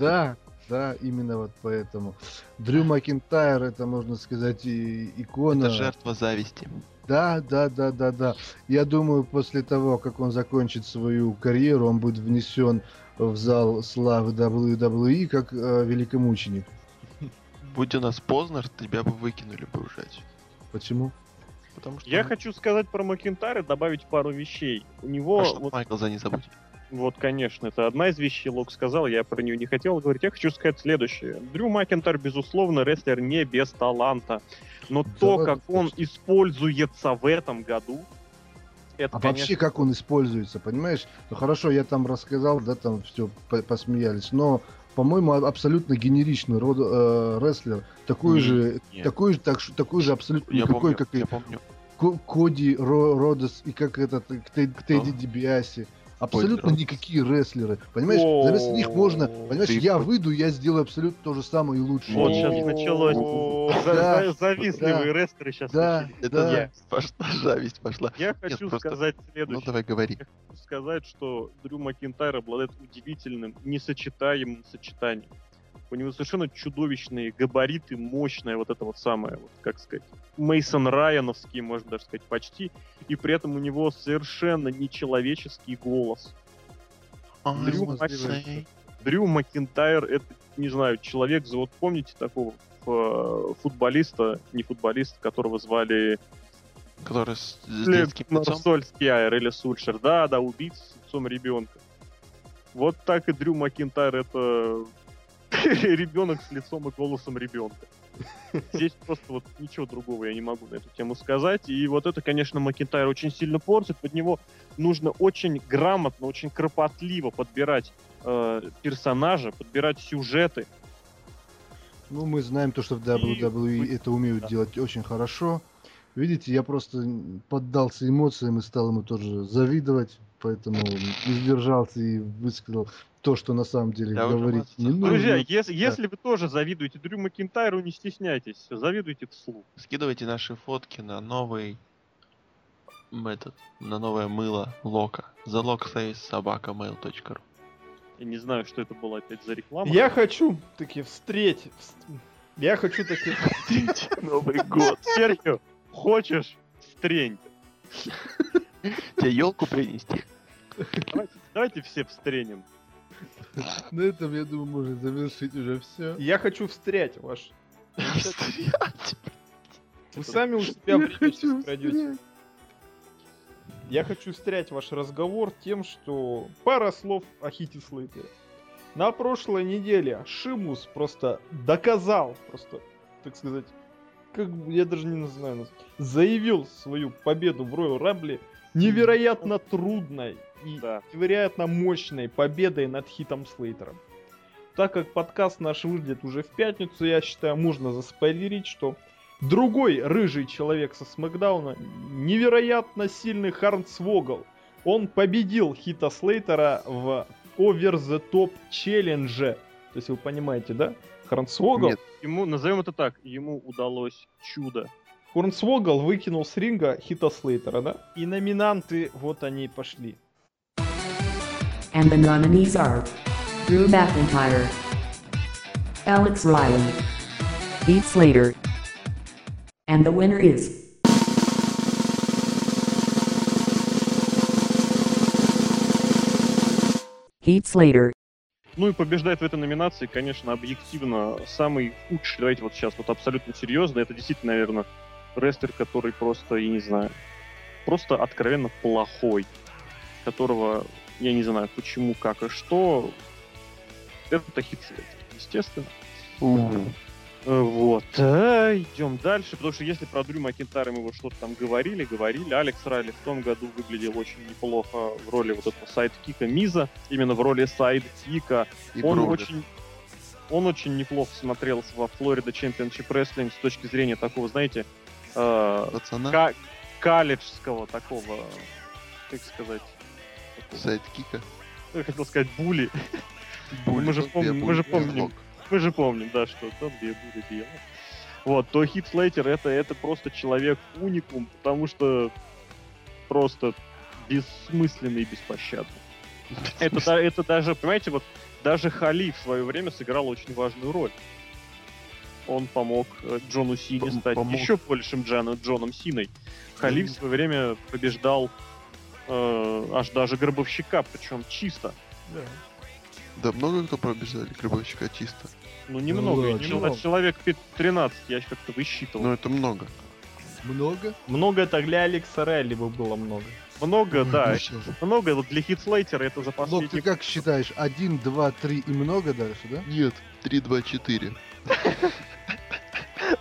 Да, да, именно вот поэтому. Дрю Макинтайр, это, можно сказать, и икона. Это жертва зависти. Да, да, да, да, да. Я думаю, после того, как он закончит свою карьеру, он будет внесен в зал славы WWE как э, великомученик. Будь у нас Познер, тебя бы выкинули бы уже. Почему? Потому что Я ну, хочу сказать про Макинтайра, добавить пару вещей. У него, а что вот, Майкл за не забудь. Вот, конечно, это одна из вещей, Лок сказал, я про нее не хотел говорить. Я хочу сказать следующее. Дрю Макинтайр, безусловно, рестлер не без таланта. Но то, ладно, как он точно. используется в этом году, это, А конечно, вообще, как он используется, понимаешь? Ну хорошо, я там рассказал, да, там все посмеялись, но, по-моему, а- абсолютно генеричный род, э, рестлер, такой Не, же, не. такой же, так, такой же абсолютно Я никакой, помню, как и я помню. Ко- Коди Ро- Родос и как этот э, Те- Тедди Дибиаси. Абсолютно Родос. никакие рестлеры. Понимаешь, заместо них можно, понимаешь, Ты я выйду, я сделаю абсолютно то же самое и лучше. Вот сейчас началось. Завистливые рестлеры сейчас да, да. зависть пошла, зависть пошла. Я хочу сказать Ну следующее. давай говори. Я хочу сказать, что Дрю Макинтайр обладает удивительным, несочетаемым сочетанием. У него совершенно чудовищные габариты, мощная вот это вот самое, вот, как сказать, Мейсон Райановский, можно даже сказать, почти. И при этом у него совершенно нечеловеческий голос. Дрю, I Мак- Дрю Макинтайр, это, не знаю, человек, вот помните такого э, футболиста, не футболиста, которого звали Который с с детским лицом. Сольскияр или Сульшер. Да, да, убийца с лицом ребенка. Вот так и Дрю Макинтайр это ребенок с лицом и голосом ребенка. Здесь просто вот ничего другого я не могу на эту тему сказать. И вот это, конечно, Макинтайр очень сильно портит. Под него нужно очень грамотно, очень кропотливо подбирать э, персонажа, подбирать сюжеты. Ну, мы знаем то, что в И WWE вы- это умеют да. делать очень хорошо. Видите, я просто поддался эмоциям и стал ему тоже завидовать, поэтому не сдержался и высказал то, что на самом деле Я уже говорить не нужно. Друзья, если, если вы тоже завидуете Дрю Макинтайру, не стесняйтесь, завидуйте вслух. Скидывайте наши фотки на новый м, этот, на новое мыло Лока. Залог собака mail.ru Я не знаю, что это было опять за реклама. Я хочу таки встретить. Я хочу таки... Новый год. Серхио, хочешь, встрень. Тебе елку принести? Давайте, давайте все встренем. На этом, я думаю, можно завершить уже все. Я хочу встрять ваш. Стоять. Вы сами у себя придете, пройдете. Я хочу встрять ваш разговор тем, что пара слов о Хите Слейтере. На прошлой неделе Шимус просто доказал, просто, так сказать, как бы, я даже не знаю, заявил свою победу в Royal Rumble невероятно трудной и Да. невероятно мощной победой над Хитом Слейтером. Так как подкаст наш выйдет уже в пятницу, я считаю, можно заспойлерить, что другой рыжий человек со Смакдауна, невероятно сильный Харнсвогл, он победил Хита Слейтера в Over the Top Challenge. То есть вы понимаете, да? Харнсвогл. Нет. Ему, назовем это так, ему удалось чудо. Хорнсвогл выкинул с ринга Хита Слейтера, да? И номинанты, вот они и пошли. And the nominees are Drew McIntyre, Alex Riley, Heath Slater, and the winner is Heath Slater. Ну и побеждает в этой номинации, конечно, объективно самый худший, давайте вот сейчас вот абсолютно серьезно, это действительно, наверное, рестлер, который просто, я не знаю, просто откровенно плохой, которого я не знаю почему, как и что, это Хит Слейтер, естественно. Э, Вот. А, идем дальше, потому что если про Дрю Макинтайра мы вот что-то там говорили, говорили, Алекс Райли в том году выглядел очень неплохо в роли вот этого sidekick а Миза, именно в роли sidekick а. И Он Броули. очень, он очень неплохо смотрелся во Florida Championship Wrestling с точки зрения такого, знаете, э, ка- колледжского такого, как сказать, sidekick а. я хотел сказать bully. Bully, Мы же помним- мы же Bully, помним. Мы же помним, да, что там где будет дело. Вот, то Хит Слейтер это, это просто человек уникум, потому что просто бессмысленный и беспощадный. Это, это даже, понимаете, вот даже Хали в свое время сыграл очень важную роль. Он помог э, Джону Сине стать помог. еще большим Джану, Джоном Синой. Хали в свое время побеждал э, аж даже Гробовщика, причем чисто. Да. Да, много кто пробежали Гробовщика чисто. Ну, немного, да, немного. чего? человек пи- 13, я как-то высчитывал. Но это много. Много? Много это для Алекса Райли бы было много. много, Ой, да, ну много. Вот для Хитслейтера это за Лок, ты последний... как считаешь? Один, два, три и много дальше, да? Нет, 3, 2, 4.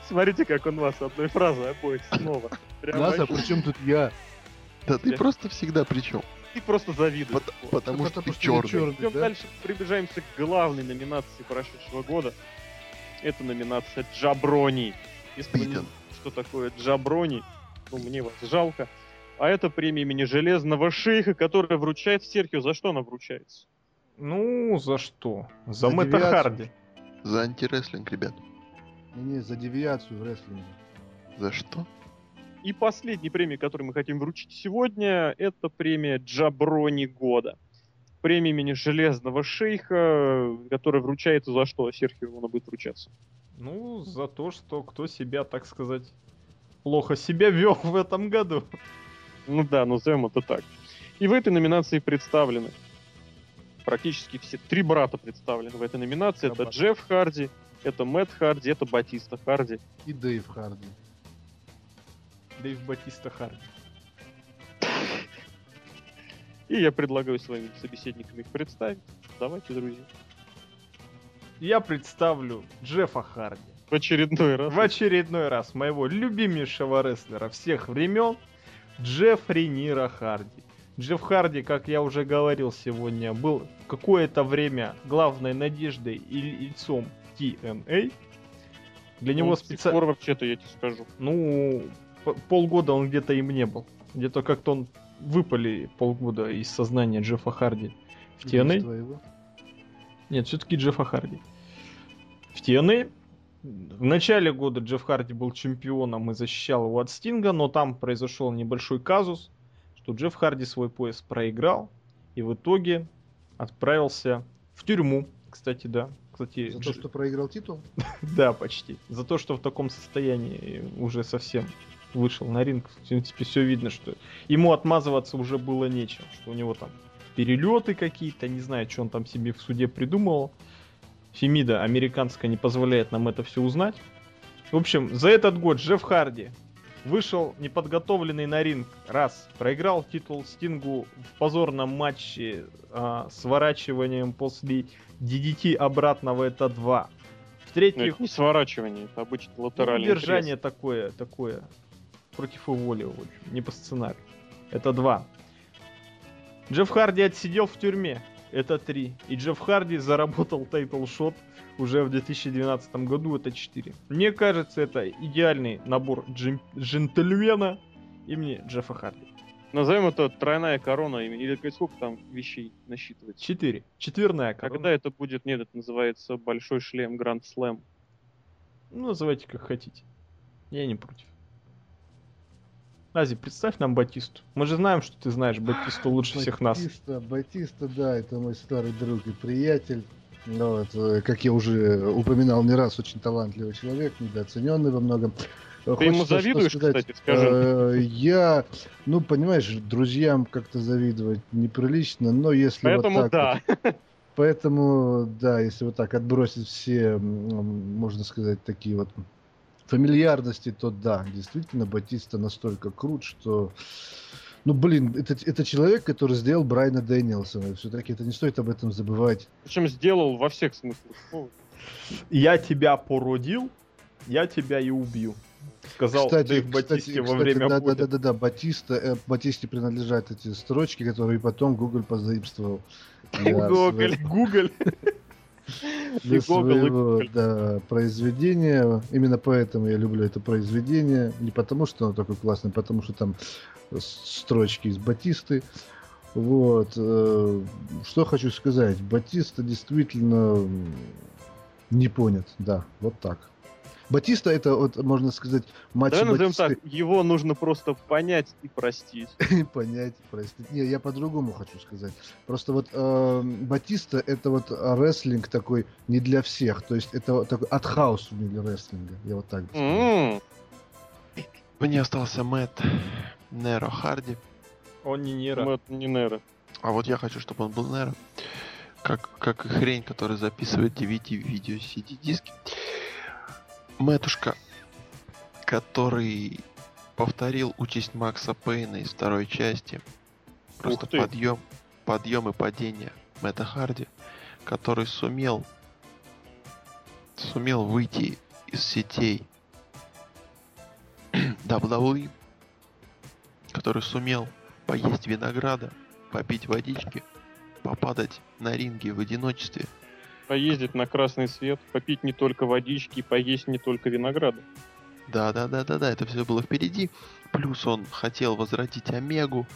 Смотрите, как он вас одной фразой обоих снова. Прям Нас, а вообще. при чем тут я? Да ты просто всегда причем. Ты просто завидуешь. Пот- Потому что ты черный. чёрный, Идем да? дальше, приближаемся к главной номинации прошедшего года. Это номинация Джаброни. Если вы не Питон. знаете, что такое Джаброни, ну, мне вас жалко. А это премия имени Железного Шейха, которая вручается Серхио. За что она вручается? Ну, за что? За, За Мэтта девиацию. Харди. За антирестлинг, ребят. Не, за девиацию в рестлинге. За что? И последняя премия, которую мы хотим вручить сегодня, это премия Джаброни года. Премия имени Железного Шейха, которая вручается за что, Серхио, она будет вручаться? Ну, за то, что кто себя, так сказать, плохо себя вел в этом году. Ну да, назовем это так. И в этой номинации представлены практически все три брата представлены в этой номинации. Это. Джефф Харди, это Мэтт Харди, это Батиста Харди. И Дэйв Харди. Дэйв Батиста Харди. И я предлагаю своим собеседникам их представить. Давайте, друзья. Я представлю Джеффа Харди. В очередной раз. В очередной раз моего любимейшего рестлера всех времен Джеффри Нира Харди. Джефф Харди, как я уже говорил сегодня, был какое-то время главной надеждой и лицом TNA. Для него Ну, тех специально... вообще-то я тебе скажу. Ну, полгода он где-то им не был. Где-то как-то он выпали полгода из сознания Джеффа Харди в TNA. Его. Нет, все-таки Джеффа Харди. В TNA в начале года Джефф Харди был чемпионом и защищал его от Стинга, но там произошел небольшой казус, что Джефф Харди свой пояс проиграл и в итоге отправился в тюрьму. Кстати, да. Кстати, За то, что проиграл титул? да, почти. За то, что в таком состоянии уже совсем вышел на ринг. В принципе, все видно, что ему отмазываться уже было нечем. Что у него там перелеты какие-то, не знаю, что он там себе в суде придумывал. Фемида американская не позволяет нам это все узнать. В общем, за этот год Джефф Харди вышел неподготовленный на ринг. Раз. Проиграл титул Стингу в позорном матче а, с ворачиванием после DDT обратного. Это два. Ну, В-третьих, это не сворачивание, это обычно ну, латеральный удержание такое, такое. Против его воли, в общем, не по сценарию. Это два. Джефф Харди отсидел в тюрьме. Это три. И Джефф Харди заработал title shot уже в 2012 году. Это четыре. Мне кажется, это идеальный набор джин- джентльмена имени Джеффа Харди. Назовем это тройная корона имени. Или сколько там вещей насчитывается? Четыре. Четверная корона. Когда это будет? Нет, это называется Большой шлем Grand Slam. Ну, называйте как хотите. Я не против. Ази, представь нам Батисту. Мы же знаем, что ты знаешь Батисту лучше всех нас. Батиста, Батиста, да, это мой старый друг и приятель. Ну, вот, э, как я уже упоминал не раз, очень талантливый человек, недооцененный во многом. Ты ему Хочется что завидуешь, сказать. кстати, скажи? Э, Я, ну, понимаешь, друзьям как-то завидовать неприлично, но если Поэтому вот так вот- да. Поэтому, да, если вот так отбросить все, можно сказать, такие вот фамильярности, то да, действительно, Батиста настолько крут, что... Ну, блин, это, это человек, который сделал Брайана Дэнилсона. Все-таки это не стоит об этом забывать. Причем сделал во всех смыслах. Я тебя породил, я тебя и убью. Сказал кстати, Дэйв кстати, Батисте во кстати, время да, да, боя. да, да, да, Батиста, э, Батисте принадлежат эти строчки, которые потом Google позаимствовал. для Гоголь. для своего да, произведения. Именно поэтому я люблю это произведение. Не потому, что оно такое классное, а потому что там строчки из Батисты. Вот. э, Что хочу сказать. Батиста действительно не понят. Да, вот так. Батиста это, вот, можно сказать, матч Давай назовем Батисты. так, его нужно просто понять и простить. Понять, простить. Не, я по-другому хочу сказать. Просто вот э, Батиста это вот рестлинг такой не для всех. То есть это вот такой артхаус в мире рестлинга. Я вот так бы сказал. Мне остался Мэтт Неро Харди. Он не Нера. Мэтт Нинера. А вот я хочу, чтобы он был Неро. Как, как и хрень, которая записывает DVD, видео, CD-диски. Мэтушка, который повторил участь Макса Пейна из второй части. Просто подъем, подъем и падение Мэтта Харди, который сумел сумел выйти из сетей WWE, который сумел поесть винограда, попить водички, попадать на ринге в одиночестве. Поездить на красный свет, попить не только водички, поесть не только винограда. Да, да, да, да, да, это все было впереди. Плюс он хотел возродить Омегу,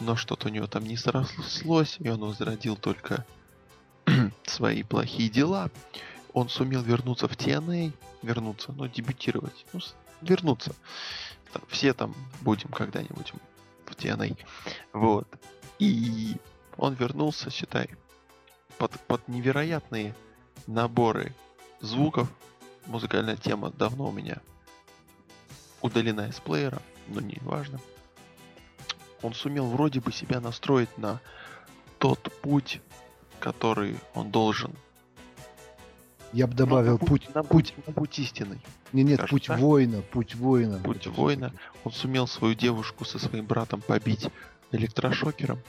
но что-то у него там не срослось, и он возродил только свои плохие дела. Он сумел вернуться в TNA, вернуться, ну, дебютировать, ну, вернуться. Там все там будем когда-нибудь в TNA. Вот. И он вернулся, считай, под, под невероятные наборы звуков. Музыкальная тема давно у меня удалена из плеера, но не важно. Он сумел вроде бы себя настроить на тот путь, который он должен. Я бы Ну, добавил на путь, на путь, на путь истинный. не, нет, скажем путь так. воина, путь воина. Путь воина. Он сумел свою девушку со своим братом побить электрошокером.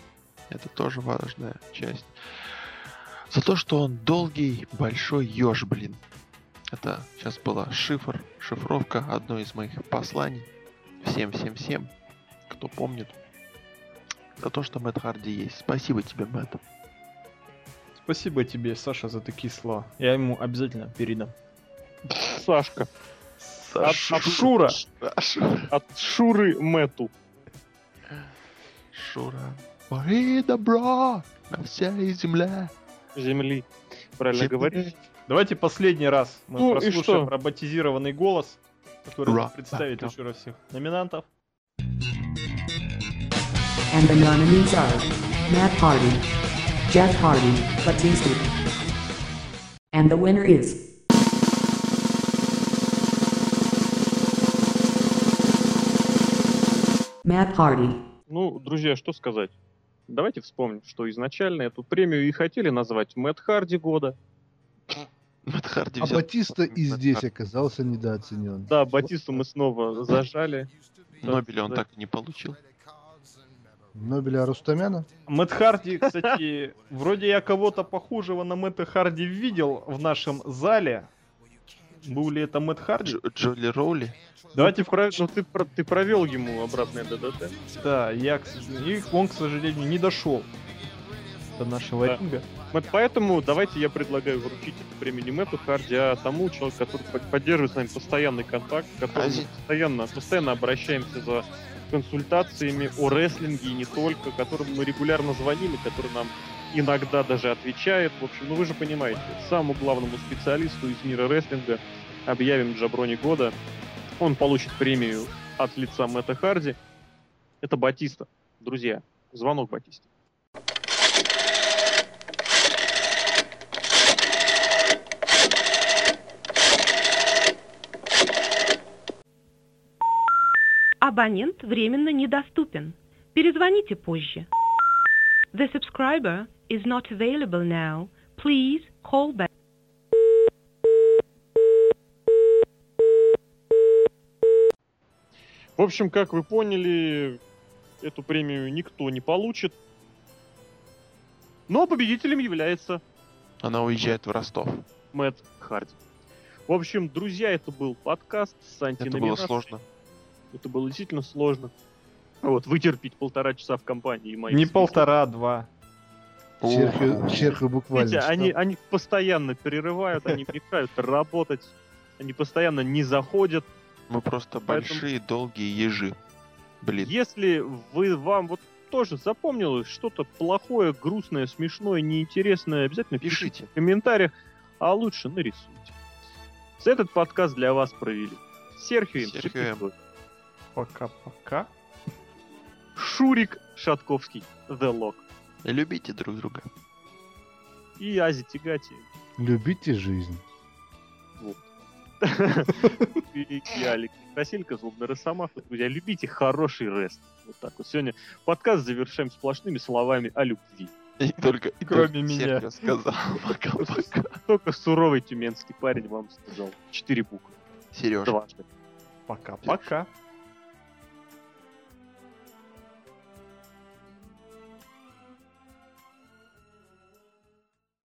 Это тоже важная часть. За то, что он долгий, большой еж, блин. Это сейчас была шифр, шифровка одной из моих посланий. Всем, всем, всем, кто помнит. За то, что Мэтт Харди есть. Спасибо тебе, Мэтт. Спасибо тебе, Саша, за такие слова. Я ему обязательно передам. Сашка. От- от Шура. Шура. От Шуры Мэту. Шура. Твори добро на всей земле. Земли. Правильно Земле. говоришь? Давайте последний раз мы Ну прослушаем роботизированный голос, который Ура. представит Да, еще раз всех номинантов. And the nominees are Matt Hardy, Jeff Hardy, Batista. And the winner is Matt Hardy. Ну, друзья, что сказать? Давайте вспомним, что изначально эту премию и хотели назвать Мэтт Харди года. Мэтт Харди А взял- Батиста и здесь Харди. оказался недооценен. Да, Батисту мы снова зажали. Нобеля он так и не получил. Нобеля Рустамяна? Мэтт Харди, кстати, вроде я кого-то похожего на Мэтта Харди видел в нашем зале. Был ли это Мэтт Харди? Дж- Джоли Роули. Давайте про... Ну, ты, про- ты провел ему обратное ДДТ. Да, я, к сожалению, и он, к сожалению, не дошел до нашего Да. ринга. Мэтт, поэтому давайте я предлагаю вручить эту премию не Мэтту Харди, а тому человеку, который под- поддерживает с нами постоянный контакт, к которому мы постоянно, постоянно обращаемся за консультациями о рестлинге и не только, которому мы регулярно звоним и который нам иногда даже отвечает. В общем, ну вы же понимаете, самому главному специалисту из мира рестлинга объявим Джаброни года. Он получит премию от лица Мэтта Харди. Это Батиста. Друзья, звонок Батисте. Абонент временно недоступен. Перезвоните позже. The subscriber is not available now. Please call back. В общем, как вы поняли, эту премию никто не получит. Но победителем является Она уезжает в Ростов. Мэтт Харди. В общем, друзья, это был подкаст с Это было сложно. Это было действительно сложно. Вот, вытерпеть полтора часа в компании моих Не полтора, а два. Серхио, Серхио буквально. Видите, они, они постоянно перерывают, они мешают работать, они постоянно не заходят. Мы просто Поэтому- большие, долгие ежи. Блин. Если вы вам вот тоже запомнилось что-то плохое, грустное, смешное, неинтересное, обязательно пишите Пишите. в комментариях, а лучше нарисуйте. Этот подкаст для вас провели Серхио Серхио М. Шипитов, Пока-пока. Шурик Шатковский, The Lock Любите друг друга. и Ази Тигати. Любите жизнь. Алексей Красилько, Злобный Росомаха. Друзья, любите хороший рест. Вот так вот. Сегодня подкаст завершаем сплошными словами о любви. И только, и Кроме только меня. Сказал. Пока-пока. Только суровый тюменский парень вам сказал. Четыре буквы. Сереж. Дважды. Пока-пока.